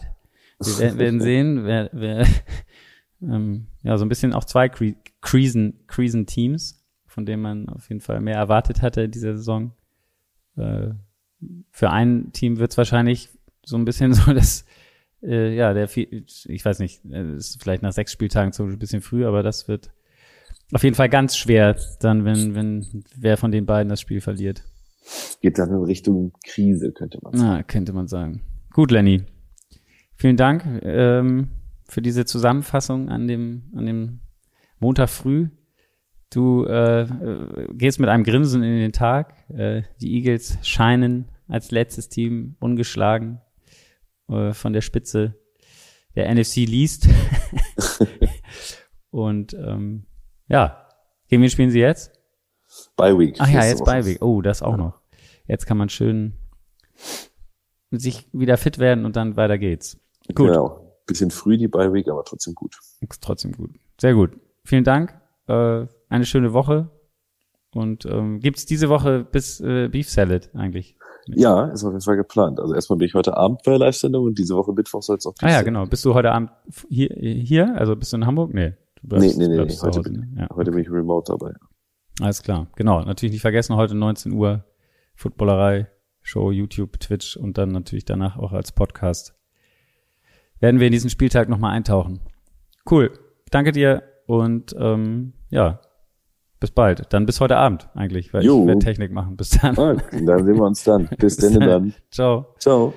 Wir werden sehen, wer, wer ähm, ja, so ein bisschen auch zwei Creasen-Teams, von denen man auf jeden Fall mehr erwartet hatte in dieser Saison. Äh, für ein Team wird es wahrscheinlich so ein bisschen so das äh, ja, der, ich weiß nicht, äh, ist vielleicht nach sechs Spieltagen so ein bisschen früh, aber das wird auf jeden Fall ganz schwer, dann, wenn, wenn wer von den beiden das Spiel verliert. Geht dann in Richtung Krise, könnte man sagen. Ah, könnte man sagen. Gut, Lenny. Vielen Dank ähm, für diese Zusammenfassung an dem, an dem Montag früh. Du äh, gehst mit einem Grinsen in den Tag. Äh, die Eagles scheinen als letztes Team ungeschlagen äh, von der Spitze der NFC liest. Und ähm, ja, gegen wen spielen sie jetzt? Bye Week. Ach ja, jetzt Bye Week. Oh, das auch noch. Jetzt kann man schön sich wieder fit werden und dann weiter geht's. Gut. Genau. Bisschen früh die Bye Week, aber trotzdem gut. Trotzdem gut. Sehr gut. Vielen Dank. Äh, eine schöne Woche. Und ähm, gibt's diese Woche bis äh, Beef Salad eigentlich? Ja, ist auf jeden Fall geplant. Also erstmal bin ich heute Abend bei der Live-Sendung und diese Woche Mittwoch soll es auch Ah ja, genau. Bist du heute Abend hier, hier? Also bist du in Hamburg? Nee. Du bleibst, nee, nee, nee. Heute, Hause, bin, ne? ja, heute okay. bin ich remote dabei. Alles klar. Genau. Natürlich nicht vergessen, heute 19 Uhr Footballerei, Show, YouTube, Twitch und dann natürlich danach auch als Podcast. Werden wir in diesen Spieltag nochmal eintauchen. Cool. Danke dir und ähm, ja, bis bald. Dann bis heute Abend eigentlich, weil jo. ich werde Technik machen. Bis dann. Ah, dann sehen wir uns dann. Bis, bis dann. dann. Ciao. Ciao.